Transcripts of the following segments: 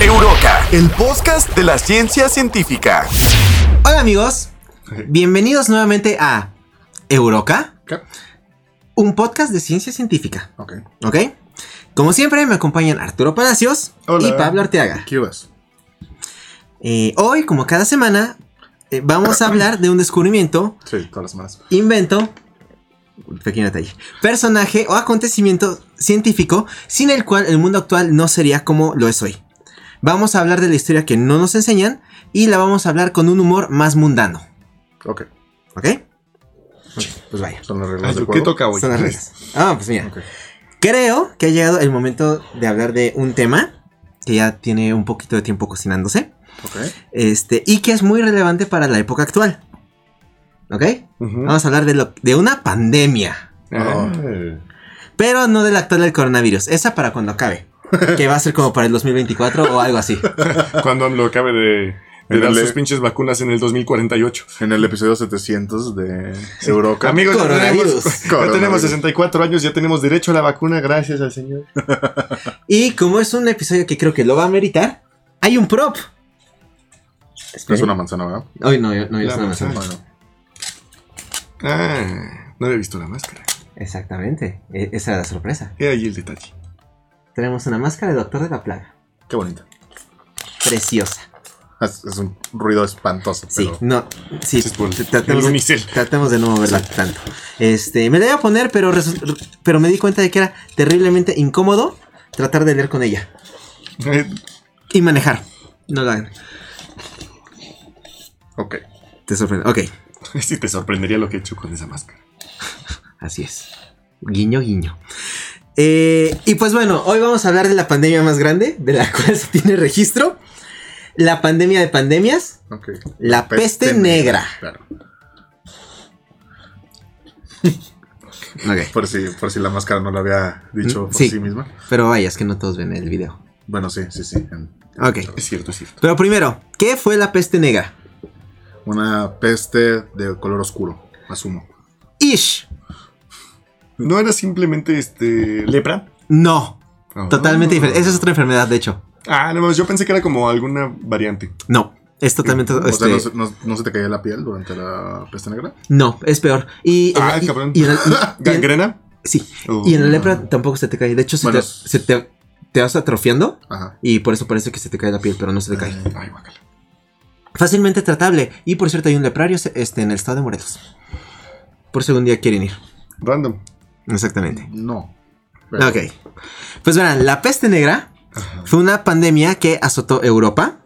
Euroca, el podcast de la ciencia científica. Hola amigos, bienvenidos nuevamente a Euroca, ¿Qué? un podcast de ciencia científica, Ok. ¿ok? Como siempre me acompañan Arturo Palacios Hola. y Pablo Arteaga. ¿Qué vas? Eh, hoy, como cada semana, eh, vamos a hablar de un descubrimiento, Sí, todas las semanas. invento, pequeño detalle, personaje o acontecimiento científico sin el cual el mundo actual no sería como lo es hoy. Vamos a hablar de la historia que no nos enseñan y la vamos a hablar con un humor más mundano, Ok. ¿ok? Pues vaya. Son las reglas ¿Qué toca hoy? Son las reglas. Ah, pues mira. Creo que ha llegado el momento de hablar de un tema que ya tiene un poquito de tiempo cocinándose. Ok. Este, y que es muy relevante para la época actual. ¿Ok? Vamos a hablar de, lo, de una pandemia. Ah. Pero no de la actual del coronavirus. Esa para cuando acabe. Que va a ser como para el 2024 o algo así. Cuando lo acabe de, de En dar el- sus pinches vacunas en el 2048. En el episodio 700 de Euroca. Amigos, ya Coronavirus. tenemos, ya tenemos 64 años, ya tenemos derecho a la vacuna, gracias al señor. Y como es un episodio que creo que lo va a meritar, hay un prop. Es una manzana, ¿verdad? Hoy no, no, es una manzana. manzana. Ah, no había visto la máscara. Exactamente. E- esa era la sorpresa. He ahí el detalle. Tenemos una máscara de Doctor de la Plaga. Qué bonita. Preciosa. Es, es un ruido espantoso. Sí, no, sí, tratemos, de, tratemos de no moverla tanto. Este, me la iba a poner, pero, pero me di cuenta de que era terriblemente incómodo tratar de leer con ella. Eh, Y manejar. No lo hagan. Ok. Te sorprende. Ok, Sí, te sorprendería lo que he hecho con esa máscara. así es. Guiño, guiño. Eh, y pues bueno, hoy vamos a hablar de la pandemia más grande, de la cual se tiene registro. La pandemia de pandemias, Ok. la peste, negra. Claro. Ok, Por si, por si la máscara no lo había dicho por sí. sí, misma. pero vaya, es que no todos ven el video. Bueno, sí, sí, sí. Ok, Es cierto, es cierto. pero primero, ¿qué fue la peste negra? Una peste de color oscuro, asumo. Ish. ¿No era simplemente este lepra? No, Ah. totalmente diferente. Esa es otra enfermedad, de hecho. Ah, no, yo pensé que era como alguna variante. No, es totalmente. O este, sea, ¿no, se- no- no se te caía la piel durante la peste negra? no, es peor. Y, Ah, y- cabrón. y y- ¿Gangrena? sí, Uh. y en la lepra tampoco se te cae. De hecho, se, te, se te, te vas atrofiando Ajá. y por eso parece que se te cae la piel, pero no se te cae. Ay, guácala. Fácilmente tratable. Y por cierto, hay un leprario este, en el estado de Morelos. Por si algún día quieren ir. Random. Exactamente. No. Pero- Ok. Pues verán, la peste negra fue una pandemia que azotó Europa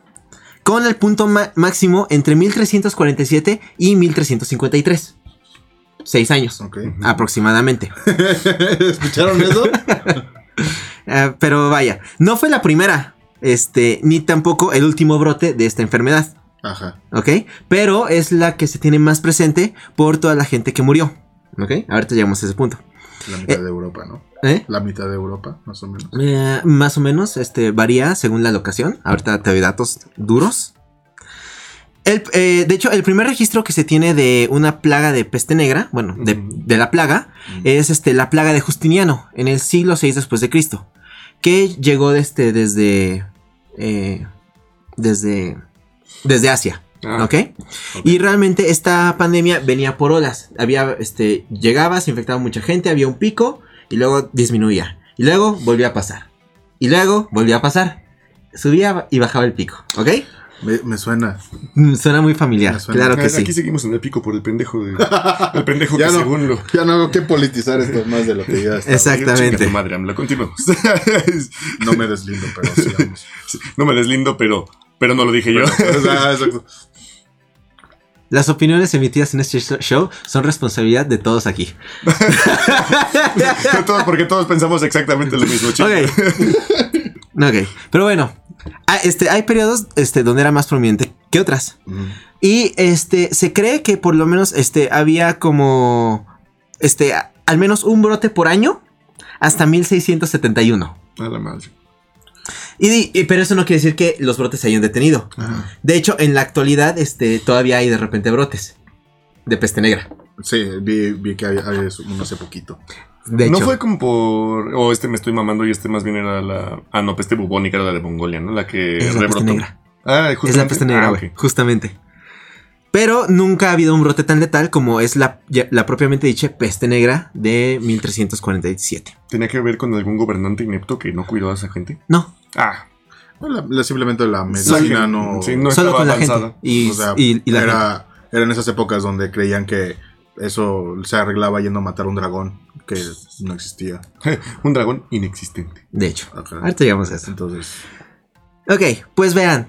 con el punto máximo entre 1347 y 1353. Seis años, Ok. aproximadamente. ¿Escucharon eso? Eh, pero vaya, no fue la primera, este, ni tampoco el último brote de esta enfermedad, Ajá. ¿ok? Pero es la que se tiene más presente por toda la gente que murió, ¿ok? Ahorita llegamos a ese punto. La mitad Eh. de Europa, ¿no? ¿Eh? La mitad de Europa, más o menos. Eh, más o menos, este, varía según la locación. Ahorita te doy datos duros. El, eh, de hecho, el primer registro que se tiene de una plaga de peste negra, bueno, de, la plaga, es este, la plaga de Justiniano, en el siglo VI después de Cristo, que llegó este, desde, eh, desde, desde Asia, Ah, ¿ok? Y realmente esta pandemia venía por olas. Había, este, llegaba, se infectaba mucha gente, había un pico y luego disminuía. Y luego volvía a pasar. Y luego volvía a pasar. Subía y bajaba el pico, ¿ok? Me, me suena. Mm, Suena muy familiar, suena. claro que Aquí sí. seguimos en el pico por el pendejo de. El pendejo Ya que no. según lo. Ya no hago que politizar esto más de lo que ya está. Exactamente. Madre, AMLO, continuemos. No me deslindo, pero sigamos. no me deslindo, pero. Pero no lo dije yo. Ah, exacto. Las opiniones emitidas en este show son responsabilidad de todos aquí. todos, porque todos pensamos exactamente lo mismo, chicos. Ok. ok. Pero bueno. ah, Este, hay periodos este, donde era más prominente que otras. Mm. Y este, se cree que por lo menos este, había como. Este, a- al menos un brote por año hasta 1671. A la madre. Y, pero eso no quiere decir que los brotes se hayan detenido. Ajá. De hecho, en la actualidad, este, todavía hay de repente brotes de peste negra. Sí, vi, vi que hay, hay uno hace poquito. De hecho, No fue como por. O este me estoy mamando y este más bien era la. Ah, no, peste bubónica era la de Mongolia, ¿no? La que es la peste negra. Ah, Es la justamente. peste negra, Ah. Justamente. Pero nunca ha habido un brote tan letal como es la, la propiamente dicha peste negra de 1347. ¿Tenía que ver con algún gobernante inepto que no cuidó a esa gente? No, Ah, La- la- simplemente la medicina no. sí, no solo estaba con la avanzada. gente. Y, o sea, y- y la gente. era, eran esas épocas donde creían que eso se arreglaba yendo a matar un dragón que no existía. Un dragón inexistente. De hecho. Ajá. Ahorita llegamos a eso. Entonces, Ok, pues vean.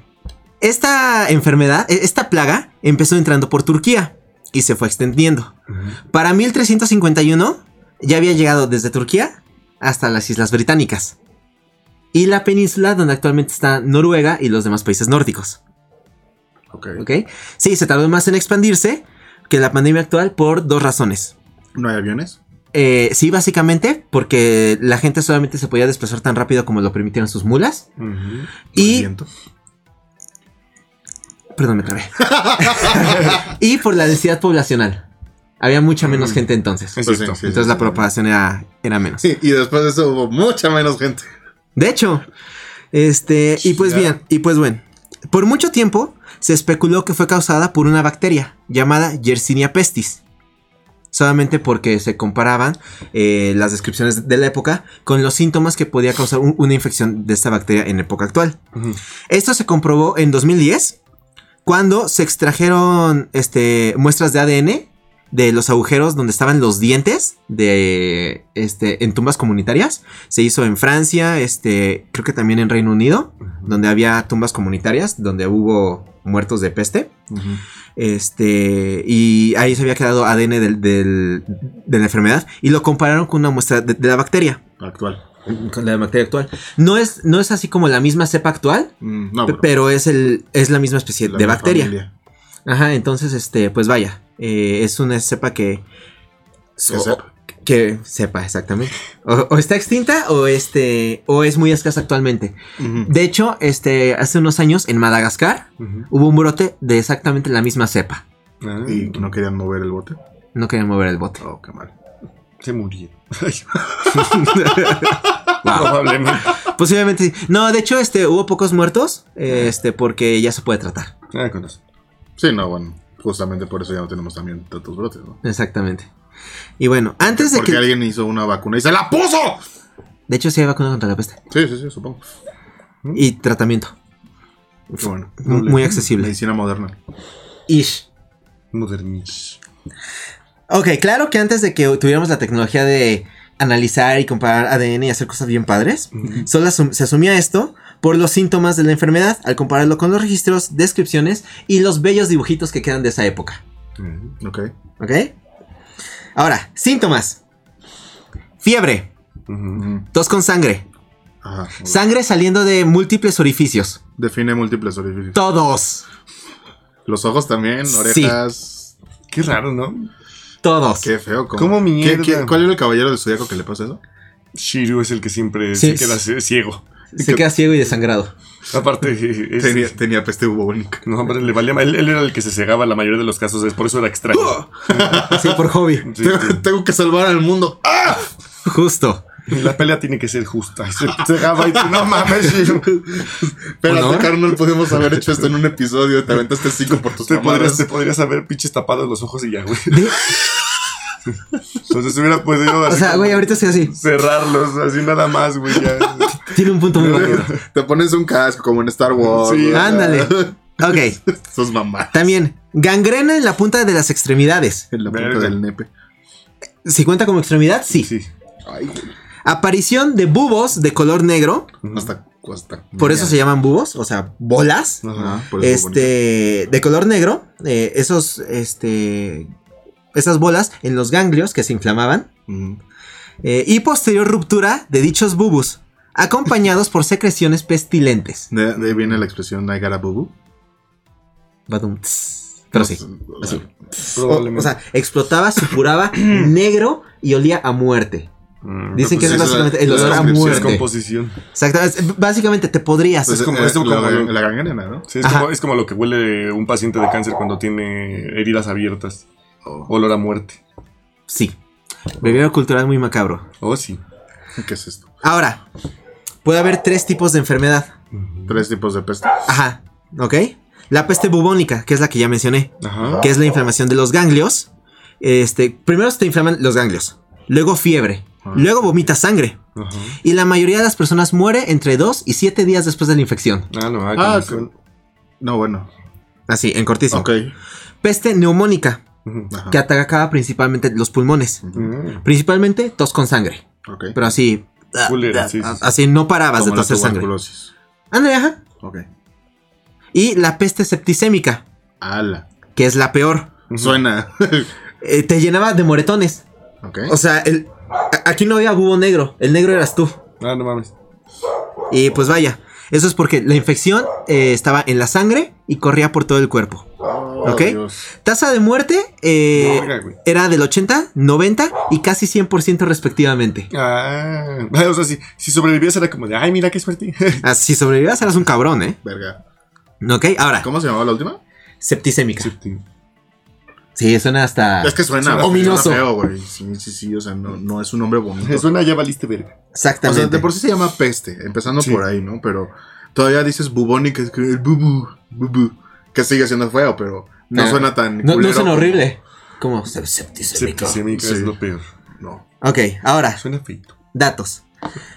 Esta enfermedad, e- esta plaga, empezó entrando por Turquía y se fue extendiendo. Para 1351 ya había llegado desde Turquía hasta las Islas Británicas. Y la península donde actualmente está Noruega y los demás países nórdicos. ok. ¿Ok? Sí, se tardó más en expandirse que la pandemia actual por dos razones. ¿No hay aviones? Eh, sí, básicamente, porque la gente solamente se podía desplazar tan rápido como lo permitieron sus mulas. Ujú. ¿El Y viento? Perdón, me trabé. y por la densidad poblacional. Había mucha menos Mm. gente entonces. Sí, sí. Entonces la propagación era, era menos. Sí, y después de eso hubo mucha menos gente. De hecho, este, y pues bien, y pues bueno, por mucho tiempo se especuló que fue causada por una bacteria llamada Yersinia pestis. Solamente porque se comparaban eh, las descripciones de la época con los síntomas que podía causar un- una infección de esta bacteria en época actual. Esto se comprobó en 2010 cuando se extrajeron este, muestras de ADN de los agujeros donde estaban los dientes de este en tumbas comunitarias. Se hizo en Francia, este, creo que también en Reino Unido, donde había tumbas comunitarias donde hubo muertos de peste. Este, y ahí se había quedado ADN del- del- de la enfermedad y lo compararon con una muestra de, de la bacteria, Actual. con la bacteria actual. No es, no es así como la misma cepa actual, Mm, no, Pe- pero pero es el es la misma especie la de misma bacteria. familia. Ajá, entonces este pues vaya, eh, es una cepa que Que sepa. que sepa exactamente. O, o está extinta o este o es muy escasa actualmente. De hecho, este hace unos años en Madagascar hubo un brote de exactamente la misma cepa. Ah, Y no querían mover el bote. No querían mover el bote. Oh, qué mal. Se murieron. Probablemente. Posiblemente sí. No, de hecho este hubo pocos muertos, este porque ya se puede tratar. Ah, con eso. Sí, no, bueno. Justamente por eso ya no tenemos también tantos brotes, ¿no? Exactamente. Y bueno, antes de Porque que alguien hizo una vacuna y se la puso. de hecho sí hay vacuna contra la peste Sí, sí, sí, supongo. y tratamiento Qué bueno. muy muy accesible. Medicina moderna. Ish. Modernish. Ok, claro que antes de que tuviéramos la tecnología de analizar y comparar ADN y hacer cosas bien padres, solo asum- se asumía esto por los síntomas de la enfermedad al compararlo con los registros, descripciones y los bellos dibujitos que quedan de esa época. Ujú. Ok. ¿Ok? Ahora, síntomas. Fiebre, Ujú. Ujú. tos con sangre, Ajá. sangre saliendo de múltiples orificios. Define múltiples orificios. Todos. Los ojos también, Sí. orejas. Qué raro, ¿no? Todos. Qué feo. ¿Cómo, ¿Cómo ¿Qué- mierda? qué- cuál era el caballero del zodiaco que le pasa eso? Shiryu es el que siempre Sí. se queda cie- ciego. Se queda ciego y desangrado. Aparte, es- Tenía, tenía peste bubónica. No, hombre, le valía. Él, él era el que se cegaba la mayoría de los casos, es por eso era extraño. Sí, por hobby. Sí, tengo, sí. tengo que salvar al mundo. ¡Ah! Justo. La pelea tiene que ser justa. Y se cegaba y no mames. Espérate, ¿Honor? carnal, podemos haber hecho esto en un episodio. Te aventaste cinco por tus Te podrías, te podrías haber pinches tapado los ojos y ya, güey. De- Entonces se hubiera podido o sea, güey, ahorita estoy así. cerrarlos, así nada más, güey. Ya. Tiene un punto muy válido. Te pones un casco como en Star Wars. Sí. Ándale. Ok. Sos mamá. También, gangrena en la punta de las extremidades. En la punta Verga. del nepe. ¿Si cuenta como extremidad? Sí. Sí. Ay. Aparición de bubos de color negro. Hasta, hasta. Por eso se llaman bubos, o sea, bolas. Ajá, por eso. Este, de color negro. eh, esos, este, esas bolas en los ganglios que se inflamaban. Eh, y posterior ruptura de dichos bubus, acompañados por secreciones pestilentes. De, de ahí viene la expresión I got a. Badum, tss. Pero sí. Sea, O, Probablemente. o sea, explotaba, supuraba negro y olía a muerte. Mm. Dicen que pues es esa es la- básicamente el olor a muerte. composición. Exactamente. Básicamente te podrías. pues, es como- eh, es como la, gangrena, ¿no? Sí, es, como, es como lo que huele un paciente de cáncer cuando tiene heridas abiertas. Oh. Olor a muerte. Sí. Breviario cultural muy macabro. Oh, sí. ¿Qué es esto? Ahora, puede haber tres tipos de enfermedad. Tres tipos de peste. Ajá, ¿ok? La peste bubónica, que es la que ya mencioné, Ajá. que es la inflamación de los ganglios. Este, primero se te inflaman los ganglios, luego fiebre, Ah. luego vomitas sangre. Ajá. Y la mayoría de las personas muere entre 2 y 7 días después de la infección. Ah, no, ah, Ah, con- No, bueno. Así, en cortísimo. Ok. Peste neumónica, que atacaba principalmente los pulmones. Principalmente tos con sangre. Ok. Pero así. Culera, sí, sí, sí. Así no parabas Como de toser sangre. Ándale, ajá. Ok. Y la peste septicémica, Ala. que es la peor. Suena. Eh, te llenaba de moretones. ok. O sea, el, aquí no había bubo negro. El negro eras tú. Ah, no mames. Y pues vaya. Eso es porque la infección eh, estaba en la sangre y corría por todo el cuerpo. Oh, ok. Dios. Tasa de muerte eh, era del 80, 90 y casi 100% respectivamente. Ah, o sea, si, si sobrevivías era como de, ay, mira qué suerte. Así sobrevivías eras un cabrón, ¿eh? Verga. Ok, ahora, ¿Cómo se llamaba la última? septicémica. Sí, suena hasta. Es que suena, Suena ominoso. suena feo, güey. Sí, sí, sí. O sea, no, no es un nombre bonito. Suena, ya valiste verga. O sea, Exactamente. de por sí se llama peste, empezando Sí. por ahí, ¿no? Pero todavía dices bubónica, es que el bubu, bubu, que sigue siendo feo, pero no suena tan. no, suena horrible. Como se- septicémica. Septicémica Sí. es lo peor. No. Ok, ahora, Suena feito. datos.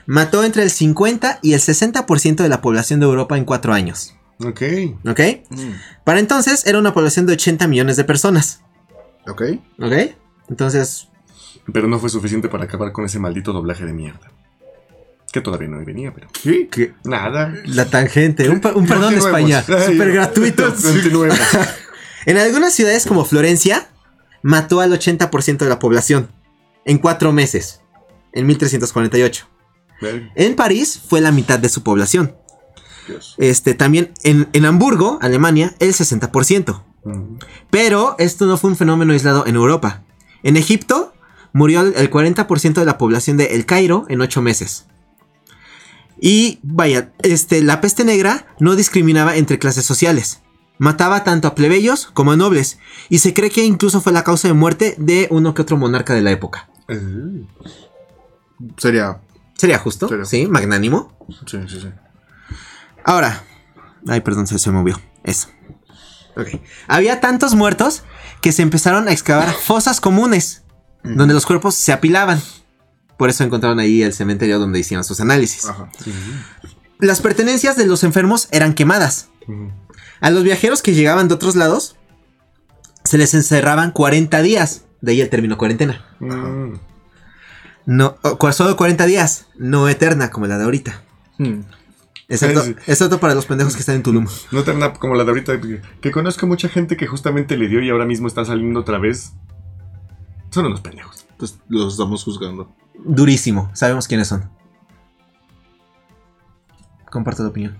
Mató entre el 50 y el 60% de la población de Europa en 4 años. Ok. ¿Ok? Para entonces era una población de 80 millones de personas. Ok. ¿Ok? Entonces, Pero no fue suficiente para acabar con ese maldito doblaje de mierda. Que todavía no venía, pero. ¿Qué? ¿qué? Nada. La tangente. Un, per- un perdón, Continuemos. España. Súper gratuito. Continuemos. En algunas ciudades como Florencia, mató al 80% de la población. En 4 meses. En 1348. Verga, En París fue la mitad de su población. Dios. Este, también en, en Hamburgo, Alemania, el 60%. Mm. Pero esto no fue un fenómeno aislado en Europa. En Egipto murió el el 40% de la población de El Cairo en 8 meses. Y vaya, este, la peste negra no discriminaba entre clases sociales. Mataba tanto a plebeyos como a nobles. Y se cree que incluso fue la causa de muerte de uno que otro monarca de la época. Eh, Sería. ¿Sería justo? Sería Sí, magnánimo. Sí, sí, sí. Ahora. Ay, perdón, se, se movió. Eso. Ok. Había tantos muertos que se empezaron a excavar fosas comunes. Donde los cuerpos se apilaban. Por eso encontraron ahí el cementerio donde hicieron sus análisis. Ajá. Las pertenencias de los enfermos eran quemadas. mm. A los viajeros que llegaban de otros lados se les encerraban 40 días. De ahí el término cuarentena. Mm. No, solo 40 días, no eterna como la de ahorita. Hmm. Excepto, excepto para los pendejos que están en Tulum. No nap- como la de ahorita. que- Que conozco mucha gente que justamente le dio y ahora mismo está saliendo otra vez. Son unos pendejos. Pues los estamos juzgando. Durísimo, sabemos quiénes son. Comparto tu opinión.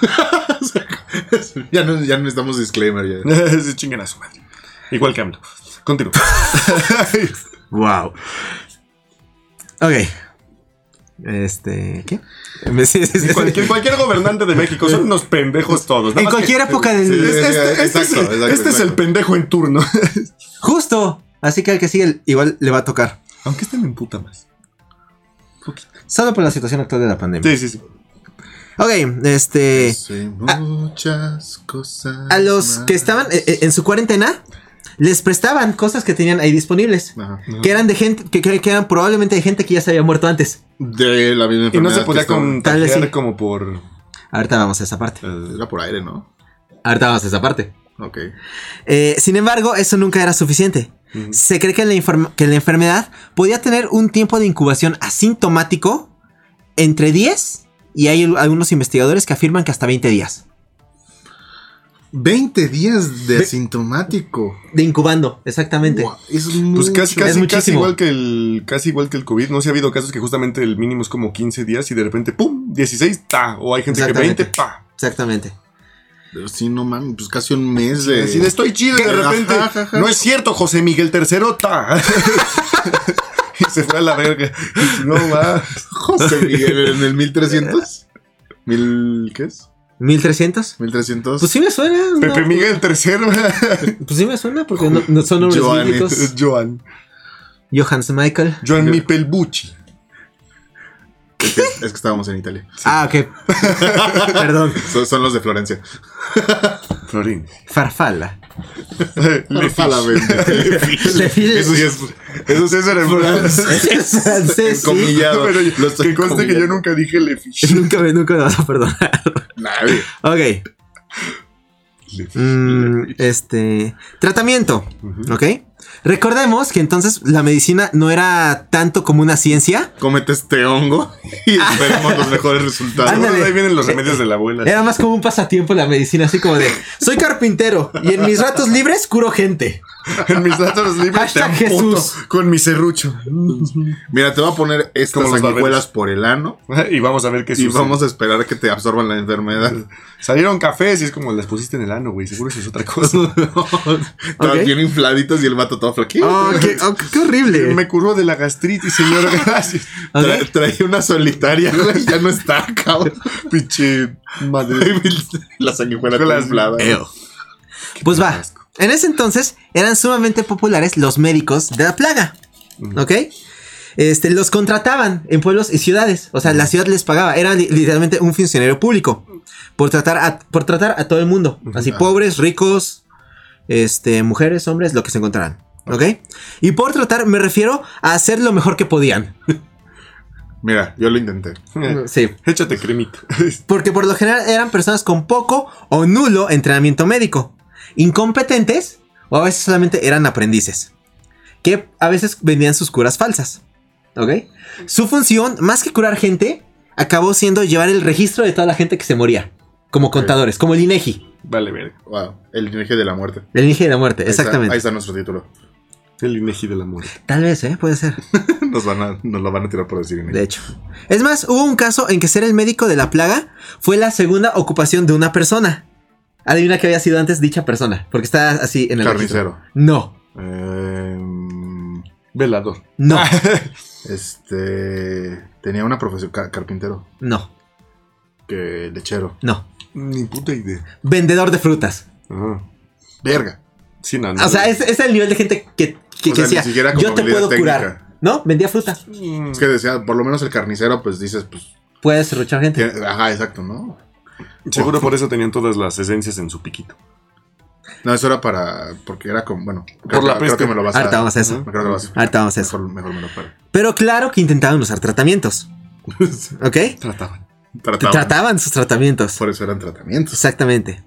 ya, no, ya necesitamos disclaimer. Ya. Se chingan a su madre. Igual que AMLO. Continúa. Wow. Ok. Este. ¿Qué? Sí, sí, sí. cualquier, cualquier gobernante de México son unos pendejos todos. En que- cualquier época del. Sí, Este, este- este es, Exacto, el- exacto, este es el exacto. pendejo en turno. Justo. Así que al que sigue, igual le va a tocar. Aunque este me emputa más. Solo por la situación actual de la pandemia. Sí, sí, sí. Ok, este. Muchas cosas. A los que estaban eh, eh, en su cuarentena, les prestaban cosas que tenían ahí disponibles. Ajá. Que eran de gente, que, eran probablemente de gente que ya se había muerto antes. De la misma Y no enfermedad. se podía contagiar sí. como por. Ahorita vamos a esa parte. eh, Era por aire, ¿no? Ahorita vamos a esa parte. Ok. Eh, sin embargo, eso nunca era suficiente. Se cree que la, que la enfermedad podía tener un tiempo de incubación asintomático entre 10 y hay al- algunos investigadores que afirman que hasta 20 días. 20 días de Ve- asintomático. De incubando, exactamente. Es Pues casi, Es igual que el. Casi igual que el COVID. No se ha habido casos que justamente el mínimo es como 15 días y de repente, ¡pum! 16, ta. O hay gente que Exactamente. 20, pa. Exactamente. Pero sí, no mames, pues casi un mes de. Así de estoy chido y de repente. ajá, ajá. No es cierto, José Miguel III, ta. y se fue a la verga. No va. José Miguel en el 1300. ¿Mil qué es? ¿1300? 1300. Pues sí me suena. ¿no? Pepe Miguel III. Pues sí me suena porque no, no son nombres Joan, bíblicos. Joan. Johannes Michael. Joan Mipelbucci. Es que, es que estábamos en Italia. Ah, ok. Perdón. Son, son los de Florencia. Florín. Farfalla. Fiche- Eso sí es. Eso sí es en francés. Es francés, sí. Encomillado. Pero yo- Lo estoy que conste que yo nunca dije Le Fiche. Nunca me, nunca me vas a perdonar. Nadie. Ok. Le Fiche. Mm, este. Tratamiento. Ujú. Ok. Recordemos que entonces la medicina no era tanto como una ciencia. Cómete este hongo y esperemos los mejores resultados. Ándale. Ahí vienen los remedios de la abuela. Era más como un pasatiempo la medicina, así como de soy carpintero y en mis ratos libres curo gente. En mis datos libres te Jesús. con mi serrucho. Mira, te voy a poner estas sanguijuelas por el ano Y vamos a ver qué y sucede. vamos a esperar a que te absorban la enfermedad. Salieron cafés y es como las pusiste en el ano, güey. Seguro eso es otra cosa. Estaban Ok. bien infladitos y el vato todo flaquito. Oh, qué, oh, qué horrible. Me curó de la gastritis, señor. Gracias. Tra- traía una solitaria, güey. Ya no está, cabrón. Pinche madre. la sanguijuela inflada. Pues va. En ese entonces eran sumamente populares los médicos de la plaga. ¿Ok? Este, los contrataban en pueblos y ciudades. O sea, la ciudad les pagaba. Era li- literalmente un funcionario público. Por tratar a, por tratar a todo el mundo. Así, Ah. pobres, ricos, este, mujeres, hombres, lo que se encontraran. ¿Ok? Y por tratar me refiero a hacer lo mejor que podían. Mira, yo lo intenté. Sí. Échate cremita. Porque por lo general eran personas con poco o nulo entrenamiento médico, incompetentes o a veces solamente eran aprendices, que a veces vendían sus curas falsas. ¿Ok? Su función, más que curar gente, acabó siendo llevar el registro de toda la gente que se moría, como contadores, como el INEGI, Vale, verga. Wow, el linaje de la muerte. el INEGI de la muerte, Ahí está- exactamente. ahí está nuestro título. El Inegi de la muerte. Tal vez, ¿eh? Puede ser. Nos, van a, nos lo van a tirar por decir. De hecho. Es más, hubo un caso en que ser el médico de la plaga fue la segunda ocupación de una persona. Adivina que había sido antes dicha persona, porque está así en el registro. Carnicero. No, Em, Velador. no, este. Tenía una profesión. ca- carpintero. no, Que lechero. no. Ni puta idea. Vendedor de frutas. Ajá. Verga. Sí, no, no. O sea, es, es el nivel de gente que, que, que sea, ni decía, siquiera como yo te puedo técnica. curar. ¿No? Vendía fruta. Es que decía, por lo menos el carnicero, pues dices, pues. Puedes serruchar gente. ajá, exacto, ¿no? Seguro por eso tenían todas las esencias en su piquito. No, eso era para. Porque era como. Bueno, creo, Por la que- creo que me lo vas a. Ahorita vamos a eso. Me creo que lo vas a. Ahorita vamos a eso. Mejor, mejor me lo paro. Pero claro que intentaban usar tratamientos. ¿Ok? Trataban. Trataban. Trataban sus tratamientos. Por eso eran tratamientos. Exactamente.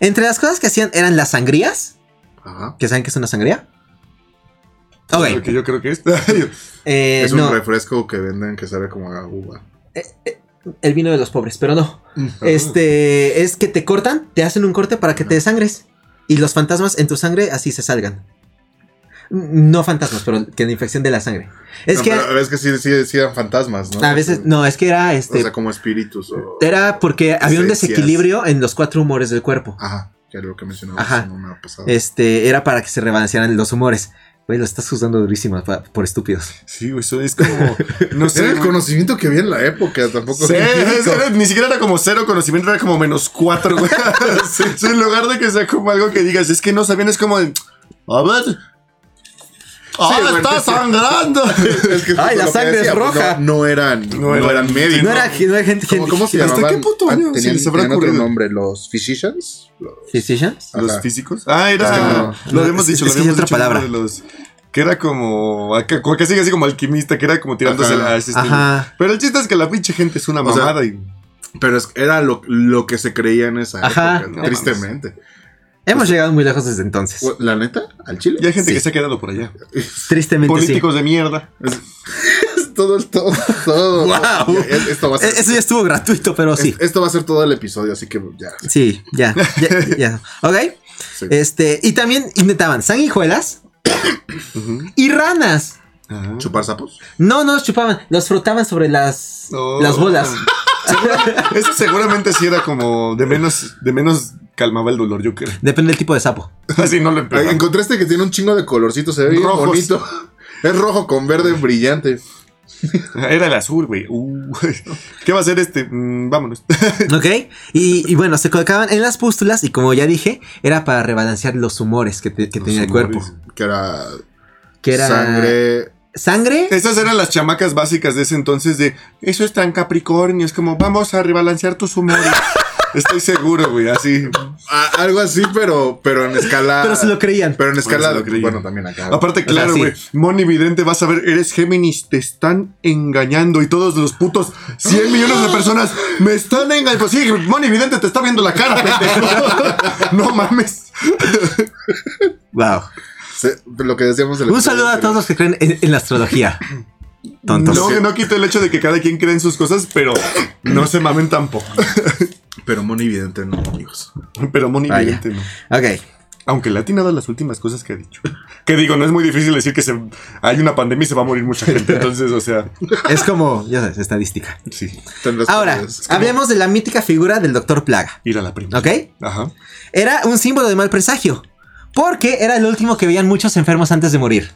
Entre las cosas que hacían eran las sangrías. Ajá. ¿Que saben qué es una sangría? Ok. Lo que yo creo que es. eh, es un no, refresco que venden que sabe como a uva. El vino de los pobres, pero no. Este es que te cortan, te hacen un corte para que te desangres. Y los fantasmas en tu sangre así se salgan. No fantasmas, pero que la infección de la sangre. Es No, que pero es que sí, sí, sí eran fantasmas, ¿no? a veces, no, es que era O este. sea, como espíritus o. Era porque había un desequilibrio en los cuatro humores del cuerpo. Ajá, que era lo que mencionabas Ajá. en una pasada. Este, era para que se rebalancearan los humores. Güey, lo estás usando durísimo pa- por estúpidos. Sí, güey, eso es como. No sé. Era el conocimiento que había en la época, tampoco. Sí, era- ni siquiera era como cero conocimiento, era como menos cuatro, güey. Sí, en lugar de que sea como algo que digas, es que no sabían, es como de. A ver. ¡Ah, bueno, está es que- sangrando! Es que Ay, la que sangre es decía, pues, roja. No, no eran, no, eran- eran médicos. No era, no era gente ¿Cómo, gente- cómo se ¿Hasta llamaban? qué puto Ah, año se tenían, habrá tenían otro nombre, los physicians. Los- ¿Physicians? ¿Los Ajá. físicos? Ah, era. Ah, lo no, habíamos dicho, es lo que habíamos otra dicho palabra. de los. Que era como. como casi así como alquimista, que era como tirándose Ajá. a ese estilo. Ajá. Pero el chiste es que la pinche gente es una O sea, mamada y. Pero es- era lo, lo que se creía en esa Ajá. época, No tristemente. Hemos llegado muy lejos desde entonces. O- ¿La neta? ¿Al chile? Y hay gente Sí. que se ha quedado por allá. Tristemente Políticos de mierda. Todo, todo, todo. Ya, es- Esto va a ser, Eso ya estuvo gratuito, pero sí. es- esto va a ser todo el episodio, así que ya. Sí, ya, ya, ya. ¿Ok? Sí. Este, y también intentaban sanguijuelas y ranas. Ajá. ¿Chupar sapos? No, no los chupaban, los frotaban sobre las, Oh. las bolas. Eso seguramente sí era como de menos, de menos calmaba el dolor, yo creo. Depende del tipo de sapo. Así no lo este que tiene un chingo de colorcitos, se ve bien Rojos. bonito. Es rojo con verde brillante. Era el azul, güey. Uh, ¿Qué va a ser este? Mm, vámonos. ¿Ok? Y, y bueno, se colocaban en las pústulas y como ya dije, era para rebalancear los humores que, te- que Los tenía el cuerpo. Que era, Que era sangre. Sangre. Esas eran las chamacas básicas de ese entonces de eso es tan Capricornio, es como vamos a rebalancear tus humores. Estoy seguro, güey, así. A- algo así, pero, pero en escala. Pero se lo creían. Pero en escala. lo creían. bueno, también acá. Aparte, O sea, claro, sí. güey. Moni Vidente, vas a ver, eres Géminis, te están engañando. Y todos los putos 100 millones de personas me están engañando. Pues sí, Moni Vidente te está viendo la cara, pendejo. no mames. Wow. Se- lo que decíamos Un saludo a todos los que creen en, en la astrología. Tontos. No, no quita el hecho de que cada quien cree en sus cosas, pero no se mamen tampoco. Pero Moni Evidente no, amigos. Pero Moni Vaya. Vidente no. Ok. Aunque le ha atinado a las últimas cosas que ha dicho. Que digo, no es muy difícil decir que se, hay una pandemia y se va a morir mucha gente. Entonces, o sea, Es como, ya sabes, estadística. sí. Ahora, hablemos de la mítica figura del Doctor Plaga. Ir a la prima. ¿Ok? Ajá. Era un símbolo de mal presagio. Porque era el último que veían muchos enfermos antes de morir.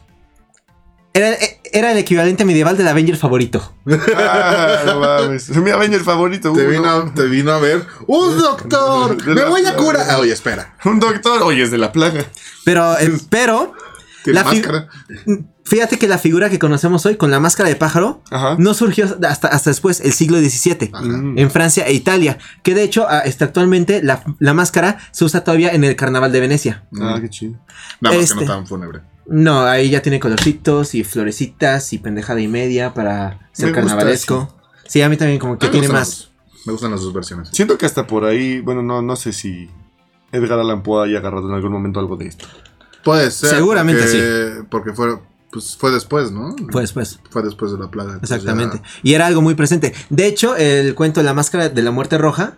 Era, era el equivalente medieval del Avenger favorito. Ah, no mames. Es mi Avenger favorito. Te vino, a- te vino a ver. ¡Un doctor! ¡Me voy a curar! Ah, oye, espera. Un doctor. Oye, es de la plaga. Pero, eh, pero, La máscara. fíjate que la figura que conocemos hoy con la máscara de pájaro Ajá. no surgió hasta, hasta después, el siglo XVII. Ajá. Mm. En Francia e Italia. Que de hecho, ah, este, actualmente la, la máscara se usa todavía en el carnaval de Venecia. Ah, qué chido. Nada más este. que no tan fúnebre. No, ahí ya tiene colorcitos y florecitas y pendejada y media para ser Me carnavalesco. Sí, a mí también como que A mí me tiene más. Me gustan las dos versiones. Siento que hasta por ahí, bueno, no, no sé si Edgar Allan Poe haya agarrado en algún momento algo de esto. Puede ser. Seguramente porque, Porque fue, pues, fue después, ¿no? Pues, pues, Fue después de la plaga. exactamente. ya- Y era algo muy presente. De hecho, el cuento de la máscara de la muerte roja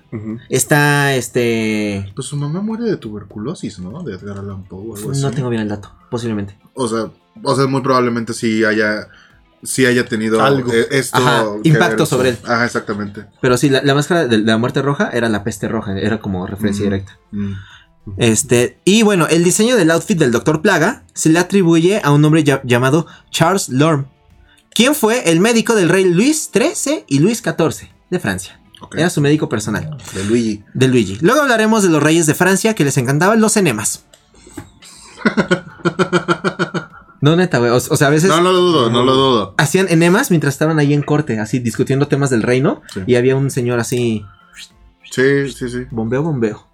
está, este... Pues su mamá muere de tuberculosis, ¿no? De Edgar Allan Poe o algo así. No tengo bien el dato, posiblemente. O sea, o sea, muy probablemente sí haya, sí haya tenido Algo. eh, esto. Ajá, impacto ver, sobre él. Ajá, exactamente. Pero sí, la, la máscara de la muerte roja era la peste roja, era como referencia Mm. directa. Mm. Este, y bueno, el diseño del outfit del Dr. Plaga se le atribuye a un hombre ya- llamado Charles Lorme, quien fue el médico del rey Luis XIII y Luis XIV de Francia. Era su médico personal, De Luigi. de Luigi. Luego hablaremos de los reyes de Francia que les encantaban los enemas. No, neta, güey. O, o sea, a veces No, no lo dudo, no lo dudo. hacían enemas mientras estaban ahí en corte, así discutiendo temas del reino. Sí. Y había un señor así, Sí, sí, sí. bombeo, bombeo.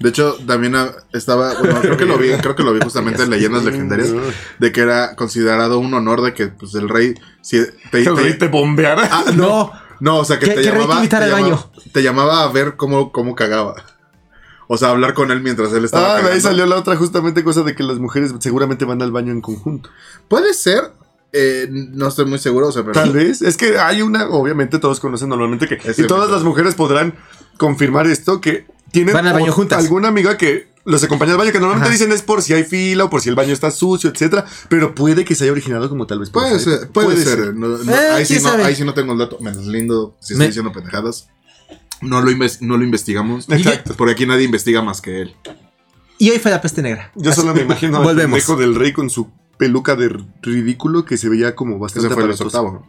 De hecho, también estaba, bueno, creo que lo vi, creo que lo vi justamente en leyendas legendarias, de que era considerado un honor de que pues el rey si te, El te- rey te bombeara. Ah, No, no, o sea que te que rey te llamaba, invitara te al llamaba- baño. te llamaba a ver cómo, cómo cagaba. O sea, hablar con él mientras él estaba Ah, de ahí salió la otra justamente cosa de que las mujeres seguramente van al baño en conjunto. Puede ser, eh, no estoy muy seguro, o sea, pero Tal vez. Es que hay una, obviamente todos conocen normalmente que... Ese y todas mito. las mujeres podrán confirmar esto, que tienen Van al baño juntas. alguna amiga que los acompaña al baño, que normalmente Ajá. dicen es por si hay fila o por si el baño está sucio, etcétera, pero puede que se haya originado como tal vez. Puede ser, puede, ser. No, no, Eh, ahí, sí no, sabe. ahí sí no tengo el dato. Me deslindo si estoy Me- diciendo pendejadas. No lo, no lo investigamos. Exacto. Porque aquí nadie investiga más que él. Y hoy fue la peste negra. Yo solo me imagino al Volvemos. pendejo del rey con su peluca de ridículo que se veía como bastante Ese fue el aparatoso. octavo.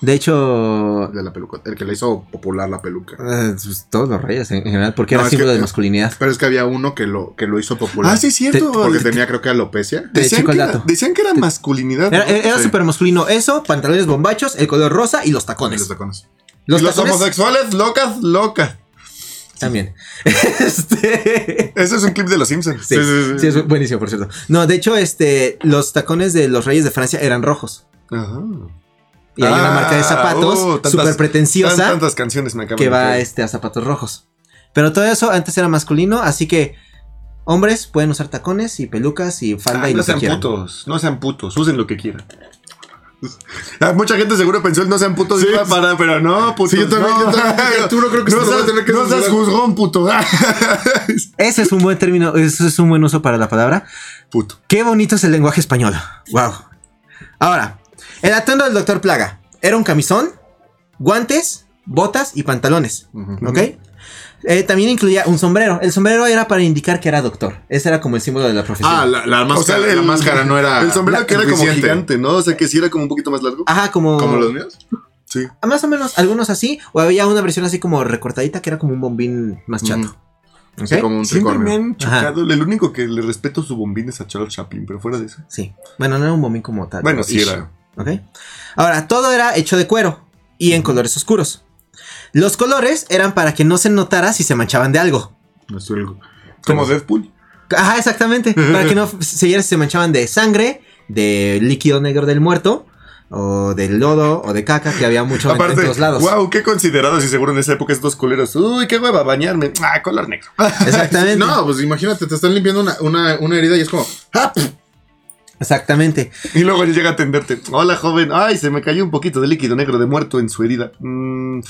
De hecho, De la peluca. El que le hizo popular la peluca. eh, pues, todos los reyes en general, porque No, era símbolo que- de masculinidad. Pero es que había uno que lo, que lo hizo popular. Ah, sí, es cierto. Te- Porque tenía, creo que alopecia. Te decían, que era, decían que era masculinidad. Era, ¿no? Sí. súper masculino. Eso, pantalones bombachos, el color rosa y los Y tacones. los tacones. Los y los tacones homosexuales, locas, locas. También. este. Ese es un clip de los Simpsons. Sí, sí, es buenísimo, por cierto. No, de hecho, este, los tacones de los reyes de Francia eran rojos. Ajá. Y hay una Ah, marca de zapatos oh, súper pretenciosa Tan- tantas canciones me que va este, a zapatos rojos. Pero todo eso antes era masculino, así que hombres pueden usar tacones y pelucas y falda Ah, y no lo que sean quieran. putos, no sean putos, usen lo que quieran. Ah, mucha gente seguro pensó el no sean putos iba para, pero no, putos. Sí, yo también, no. yo también. Arturo creo que no se seas, tener que no seas censurar. juzgón, puto. Ese es un buen término, ese es un buen uso para la palabra. puto. Qué bonito es el lenguaje español. Wow. Ahora, el atuendo del doctor Plaga era un camisón, guantes, botas y pantalones. ¿Ok? Eh, también incluía un sombrero. El sombrero era para indicar que era doctor. Ese era como el símbolo de la profesión. Ah, la, la máscara, O sea, el- la máscara no era. El sombrero la- que era como suficiente. gigante, ¿no? O sea, que sí era como un poquito más largo. Ajá, como. ¿Como los míos? Sí. Más o menos, algunos así. O había una versión así como recortadita que era como un bombín más chato. Sí, como un Siempre me tricornio. han chocado. El único que le respeto su bombín es a Charles Chaplin, pero fuera de eso. Sí. Bueno, no era un bombín como tal. Bueno, sí ish. era. ¿Ok? Ahora, todo era hecho de cuero y en colores oscuros. Los colores eran para que no se notara si se manchaban de algo. Como Deadpool. Ajá, exactamente. Para que no se viera si se manchaban de sangre, de líquido negro del muerto, o del lodo, o de caca, que había mucho en- en, Aparte, todos lados. wow, qué considerados y seguro en esa época estos coleros. Uy, qué hueva bañarme. Ah, color negro. Exactamente. No, pues imagínate, te están limpiando una, una, una herida y es como. ¡Ah! Exactamente. Y luego llega a atenderte. Hola, joven. Ay, se me cayó un poquito de líquido negro de muerto en su herida. Mm,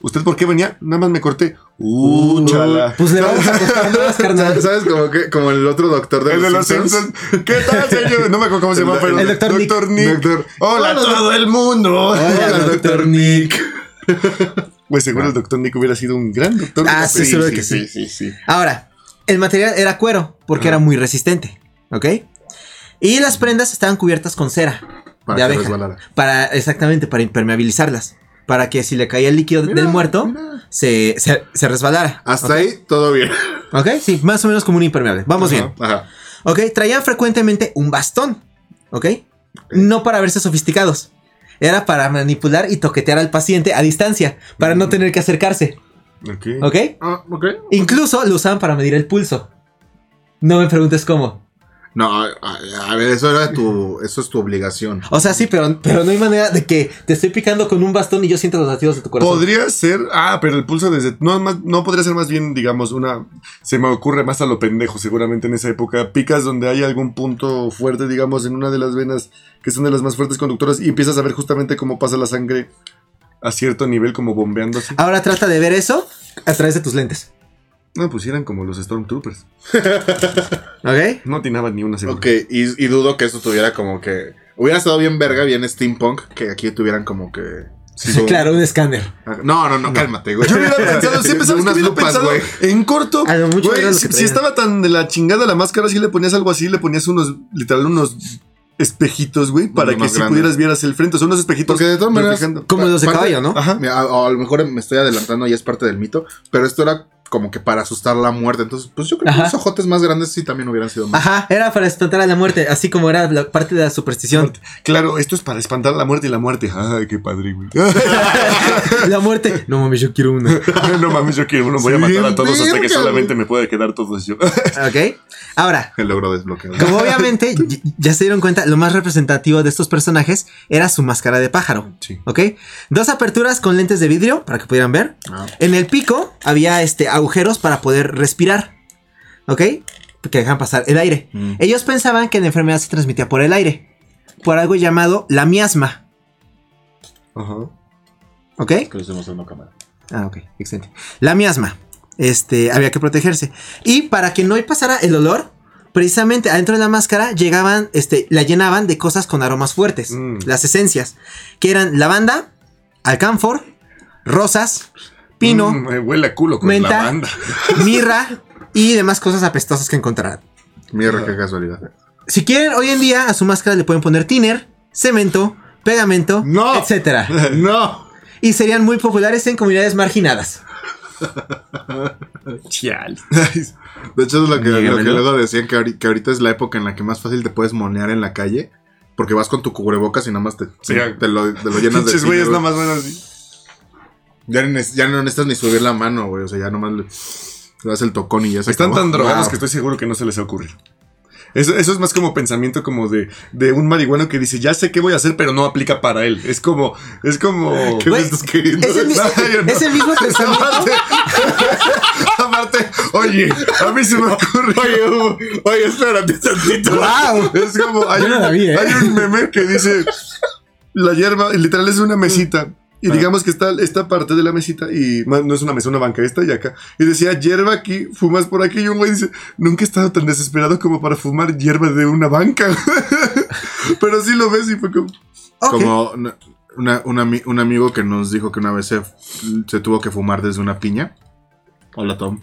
¿Usted por qué venía? Nada más me corté. Uh, chala. Pues le vamos a costar más, carnal. ¿Sabes como, que, como el otro doctor de El de los Simpsons? Simpsons. ¿Qué tal, señor? No me acuerdo cómo se llama, pero. el Dr. Nick. Doctor- Hola, Hola, todo el mundo. Hola, doctor Nick. Pues seguro el doctor Nick hubiera sido un gran doctor. Ah, sí, seguro que sí. sí, sí. Ahora, el material era cuero, porque era muy resistente. ¿Ok? Y las prendas estaban cubiertas con cera Para de que abeja. resbalara. Para, exactamente, para impermeabilizarlas. Para que si le caía el líquido Mira, del muerto, se, se, se resbalara. Hasta ahí, todo bien. ¿Ok? Sí, más o menos como un impermeable. Vamos bien. Ajá. ¿Ok? Traían frecuentemente un bastón. ¿Ok? No para verse sofisticados. Era para manipular y toquetear al paciente a distancia, para no tener que acercarse. Ok. ¿Ok? Ah, ok. Incluso lo usaban para medir el pulso. No me preguntes cómo. No, a, ver, eso era tu, eso es tu obligación. O sea, sí, pero, pero no hay manera de que te estoy picando con un bastón y yo siento los latidos de tu corazón. Podría ser, ah, pero el pulso desde, no, más, no podría ser más bien, digamos, una, se me ocurre más a lo pendejo, seguramente en esa época, picas donde hay algún punto fuerte, digamos, en una de las venas, que son de las más fuertes conductoras, y empiezas a ver justamente cómo pasa la sangre a cierto nivel, como bombeando así. Ahora trata de ver eso a través de tus lentes. No, pues eran como los Stormtroopers. ¿Ok? No atinaban ni una segunda. Ok, y, y dudo que eso tuviera como que. Hubiera estado bien verga, bien steampunk, que aquí tuvieran como que. su- Claro, un escáner. No, no, no, cálmate, güey. Yo hubiera pensado, siempre sabes que hubiera lupas, pensado güey. en corto. A lo mucho güey, si, si estaba tan de la chingada la máscara, si le ponías algo así, le ponías unos, literal, unos espejitos, güey, para que si grandes. pudieras vieras el frente. Son unos espejitos. Porque de todas maneras-. Como los de caballo, ¿no? Ajá. Mira, a, o a lo mejor me estoy adelantando y es parte del mito, pero esto era como que para asustar la muerte. Entonces, pues yo creo Ajá. que los ojotes más grandes sí también hubieran sido más. Ajá, era para espantar a la muerte, así como era la parte de la superstición. Claro, esto es para espantar la muerte y la muerte. Ay, qué padre, güey. la muerte. No mames, yo quiero una. no mames, yo quiero uno. Voy a matar a todos hasta que solamente me pueda quedar todos yo. ¿Ok? Ahora, El logro desbloqueado. como obviamente ya se dieron cuenta, lo más representativo de estos personajes era su máscara de pájaro. Sí. ¿Ok? Dos aperturas con lentes de vidrio para que pudieran ver. Ah. En el pico había este, agujeros para poder respirar. ¿Ok? Que dejan pasar el aire. Mm. Ellos pensaban que la enfermedad se transmitía por el aire. Por algo llamado la miasma. Ajá. ¿Ok? Que lo cámara. Ah, ok, excelente. La miasma. Este, había que protegerse. Y para que no pasara el olor, precisamente adentro de la máscara llegaban, este, la llenaban de cosas con aromas fuertes. Mm. Las esencias. Que eran lavanda, alcanfor, rosas, pino, Mm, me huele a culo con menta. la banda. mirra y demás cosas apestosas que encontraran. Mierda, qué casualidad. Si quieren, hoy en día a su máscara le pueden poner tiner, cemento, pegamento, No. etcétera. ¡No! Y serían muy populares en comunidades marginadas. Chial. De hecho, es lo que, lo que luego decían que ahorita, que ahorita es la época en la que más fácil te puedes monear en la calle. Porque vas con tu cubrebocas y nada más te, Sí. te, lo, te lo llenas de Pinches güeyes nada más van así. Ya, no necesitas ni subir la mano, güey. O sea, ya nomás le, le das el tocón y ya se Están acabó. tan drogados Wow. que estoy seguro que no se les va a ocurrir. Eso, eso es más como pensamiento como de, de un marihuano que dice, ya sé qué voy a hacer, pero no aplica para él. Es como, es como... ¿Qué Güey, me estás queriendo Es el, mi- decir? es el mismo pensamiento. Aparte, aparte, oye, a mí se me ocurre. Oye, oye, espérate tantito. ¡Wow! Es como, hay, Yo no un, la vi, ¿eh? hay un meme que dice, la hierba, literal es una mesita. Y digamos que está esta parte de la mesita, y no es una mesa, una banca, esta y acá. Y decía, hierba aquí, fumas por aquí. Y un güey dice, nunca he estado tan desesperado como para fumar hierba de una banca. Pero sí lo ves y fue como... Ok. Como una- una- un, ami- un amigo que nos dijo que una vez se, se tuvo que fumar desde una piña. Hola, Tom.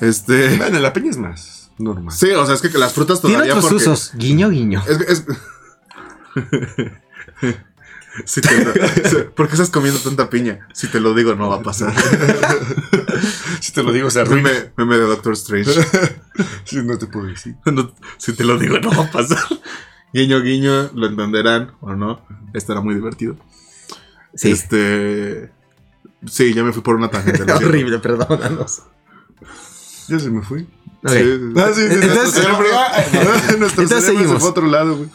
Este. Bueno, la peña es más normal. Sí, o sea, es que las frutas Tiene todavía. otros porque- usos. Guiño, guiño. Es, es- Sí, te lo- sí, ¿Por qué estás comiendo tanta piña? Si te lo digo, no va a pasar. Si te lo digo, se arruina. Meme, meme de Doctor Strange. Sí, no te puedo decir. No, si te lo digo, no va a pasar. Guiño, guiño, lo entenderán o no. Era muy divertido. Sí. Este. Sí, ya me fui por una tangente. Horrible, perdónanos. Ya se me fui. Ok. Ah, sí, sí, Entonces- nuestro cerebro- nuestro Entonces se seguimos. fue a otro lado, güey.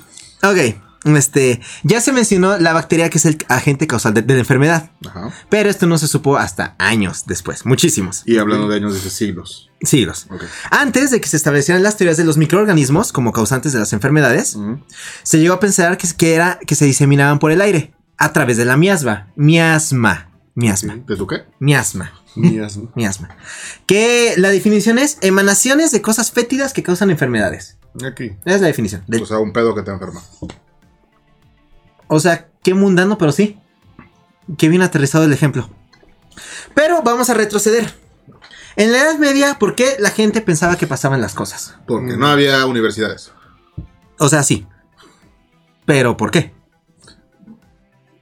Ok. Este, ya se mencionó la bacteria que es el agente causal de, de la enfermedad, Ajá. pero esto no se supo hasta años después, muchísimos Y hablando de años, dice siglos. siglos. Antes de que se establecieran las teorías de los microorganismos como causantes de las enfermedades, se llegó a pensar que, que era que se diseminaban por el aire a través de la miasma, miasma, miasma, ¿De tu qué? miasma, miasma. Que la definición es emanaciones de cosas fétidas que causan enfermedades. Aquí. Esa es la definición. de- O sea, un pedo que te enferma. O sea, qué mundano, pero sí. Qué bien aterrizado el ejemplo. Pero vamos a retroceder. En la Edad Media, ¿por qué la gente pensaba que pasaban las cosas? Porque Mm. no había universidades. O sea, sí. Pero ¿por qué?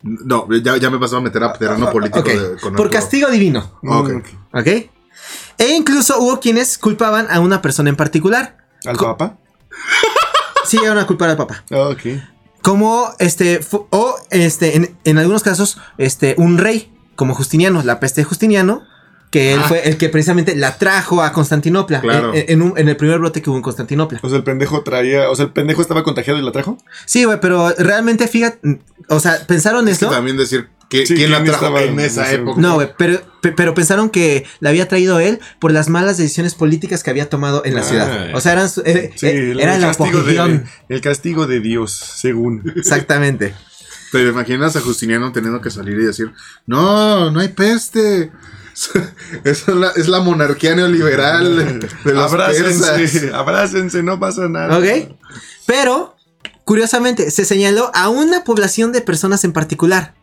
No, ya, ya me pasó a meter a terreno político. Ok. de- con Por castigo divino. Ok. Mm, ¿Ok? E incluso hubo quienes culpaban a una persona en particular. ¿Al Co- Papa? Sí, llegaron a culpar al Papa. Ok. Como este, o este, en, en algunos casos, este, un rey, como Justiniano, la peste de Justiniano, que él Ah. fue el que precisamente la trajo a Constantinopla, Claro. en, en un- en el primer brote que hubo en Constantinopla. O sea, el pendejo traía. O sea, el pendejo estaba contagiado y la trajo. Sí, güey, pero realmente, fíjate, o sea, pensaron Es que eso. también decir Sí, quién la ¿quién trajo en esa época. No, güey, pero, pe- pero pensaron que la había traído él por las malas decisiones políticas que había tomado en la Ah. ciudad. O sea, eran, eh, Sí, eh, el, era la castigo de, el castigo de Dios, según. Exactamente. ¿Te imaginas a Justiniano teniendo que salir y decir, no, no hay peste? Es la, es la monarquía neoliberal de los abrácense, persas. abrácense, no pasa nada. ¿Ok? Pero, curiosamente, se señaló a una población de personas en particular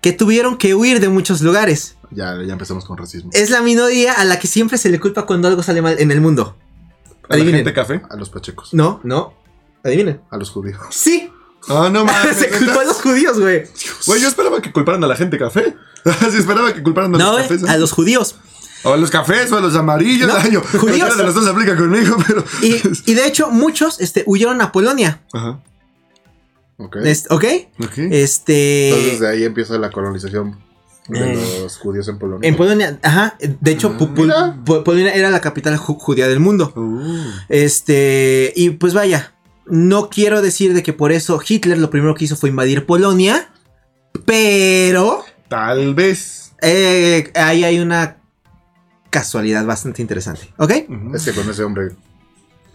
que tuvieron que huir de muchos lugares. Ya, ya empezamos con racismo. Es la minoría a la que siempre se le culpa cuando algo sale mal en el mundo. ¿A la gente café? A los pachecos. No, no. Adivinen. A los judíos. Sí. Ah, no mames. se culpó a los judíos, güey. Güey, yo esperaba que culparan a la gente café. sí, esperaba que culparan a No, los güey, cafés. ¿eh? a los judíos. O a los cafés o a los amarillos. No, yo- judíos. de los dos se aplica conmigo, pero. Y, y de hecho, muchos este, huyeron a Polonia. Ajá. Ok. Es- ¿Ok? Ok. Este. Entonces de ahí empieza la colonización de Eh. los judíos en Polonia. En Polonia, ajá. De hecho. Pol- Polonia era la capital ju- judía del mundo. Uh, Este, y pues vaya, no quiero decir de que por eso Hitler lo primero que hizo fue invadir Polonia, pero tal vez. eh, ahí hay una casualidad bastante interesante, ¿ok? Es que con ese hombre,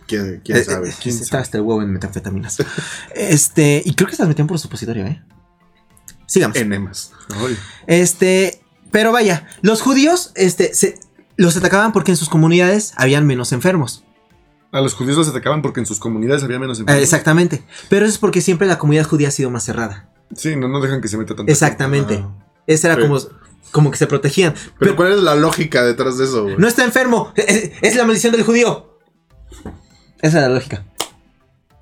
¿quién, quién Eh, sabe? eh, ¿Quién está hasta el huevo en metanfetaminas. este, y creo que se las metían por supositorio, ¿eh? Sigamos. Enemas. Ay. Este, pero vaya, los judíos, este, se, los atacaban porque en sus comunidades habían menos enfermos. A los judíos los atacaban porque en sus comunidades había menos Eh, enfermos. exactamente. Pero eso es porque siempre la comunidad judía ha sido más cerrada. Sí, no, no dejan que se meta tanto. Exactamente. Ah. Esa era Sí. como, como que se protegían. Pero, Pero, ¿cuál es la lógica detrás de eso? güey? no está enfermo. Es, es la maldición del judío. Esa es la lógica.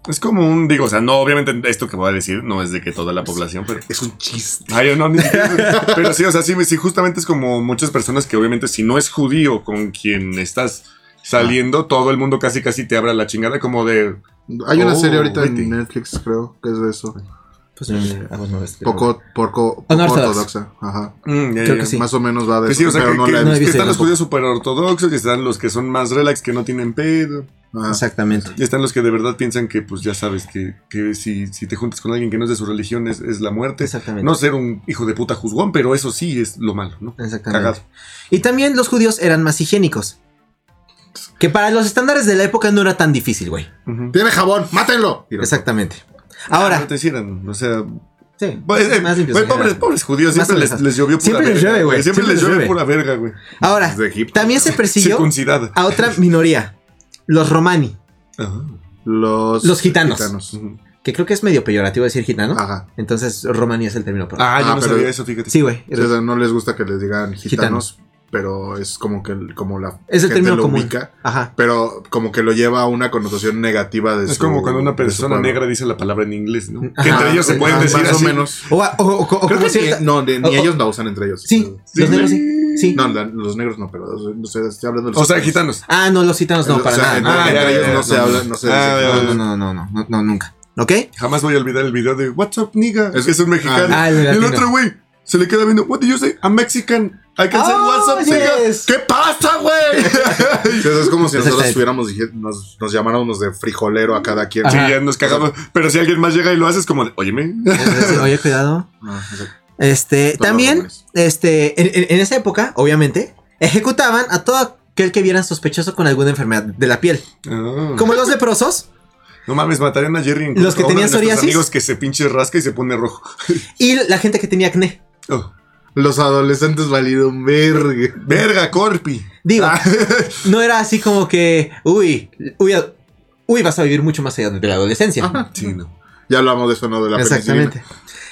Es como un, digo, o sea, no, obviamente esto que voy a decir no es de que toda la población, pero... Es un chiste. Ay, yo no, ni siquiera- Pero sí, o sea, sí, sí, justamente es como muchas personas que obviamente si no es judío con quien estás saliendo, todo el mundo casi casi te abra la chingada como de... Hay una Oh, serie ahorita vete. en Netflix, creo, que es de eso. Pues eh, no ves, pero- Poco, poco, poco ortodoxa. ortodoxa. Ajá. mm, ya, Creo ya. que sí. Más o menos va de Que sí, o sea, pero que, no que- la he no he que visto. visto están los judíos super ortodoxos y están los que son más relax, que no tienen pedo. Exactamente. Y están los que de verdad piensan que, pues ya sabes, que, que si, si te juntas con alguien que no es de su religión es, es la muerte. Exactamente. No ser un hijo de puta juzgón, pero eso sí es lo malo, ¿no? Exactamente. Cagado. Y también los judíos eran más higiénicos. Que para los estándares de la época no era tan difícil, güey. Tiene jabón, mátenlo. Exactamente. Ah, Ahora, no te hicieran, o sea, sí, pues, eh, más limpios pobres, pobres judíos, siempre les, llovió pura Siempre les verga, llueve, güey, Siempre, siempre les les llueve llueve. pura verga, güey. Ahora, también se persiguió a otra minoría, los romani, Ajá. Los, Los gitanos. Que creo que es medio peyorativo decir gitano. Ajá. Entonces, romani es el término propio. Ah, yo Ah, no pero- sabía eso, fíjate. sí, güey. O sea, no les gusta que les digan gitanos, Gitanos. Pero es como que como la Es el gente término lo común. ubica, Ajá. pero como que lo lleva a una connotación negativa de Es su- como cuando una de su persona pueblo. negra dice la palabra en inglés, ¿no? Ajá. Que entre ellos se Ajá, pueden decir más así. o menos. O, o- o- o Creo como que cierta- ni, no, de- ni o- o- ellos la usan entre ellos. Sí, los negros sí. No, la- los negros no, pero no sé, estoy hablando de los O sea, gitanos. Ah, no, los gitanos no, O para sea, nada. entre- Ah, entre ya, ellos ya, no ya, se no, habla, no. no se Ah, No, no, no, no, no, no, no, nunca. ¿Ok? Jamás voy a olvidar el video de What's up, nigga. Es- Es, es un mexicano. Ah, el y el latino. otro güey se le queda viendo. What do you say? I'm Mexican. I can say Oh, What's up, nigga. yes. ¿Qué pasa, güey? Eso es como si nosotros estuviéramos nos, nos llamáramos de frijolero a cada quien. Sí, ya nos cagamos. Pero si alguien más llega y lo hace, es como, de, óyeme. Entonces, Oye, cuidado. No, exacto. Este, Todos también, este, en, en- en esa época, obviamente, ejecutaban a todo aquel que vieran sospechoso con alguna enfermedad de la piel. Ah. Como los leprosos No mames, matarían a Jerry. en Los que tenían psoriasis. amigos que se pinche rasca y se pone rojo. y la gente que tenía acné. Oh. Los adolescentes valieron verga. Verga, Corpi. Digo, Ah. no era así como que, uy, uy, uy, vas a vivir mucho más allá de la adolescencia. Sí, no. Ya hablamos de eso, ¿no? De la Exactamente.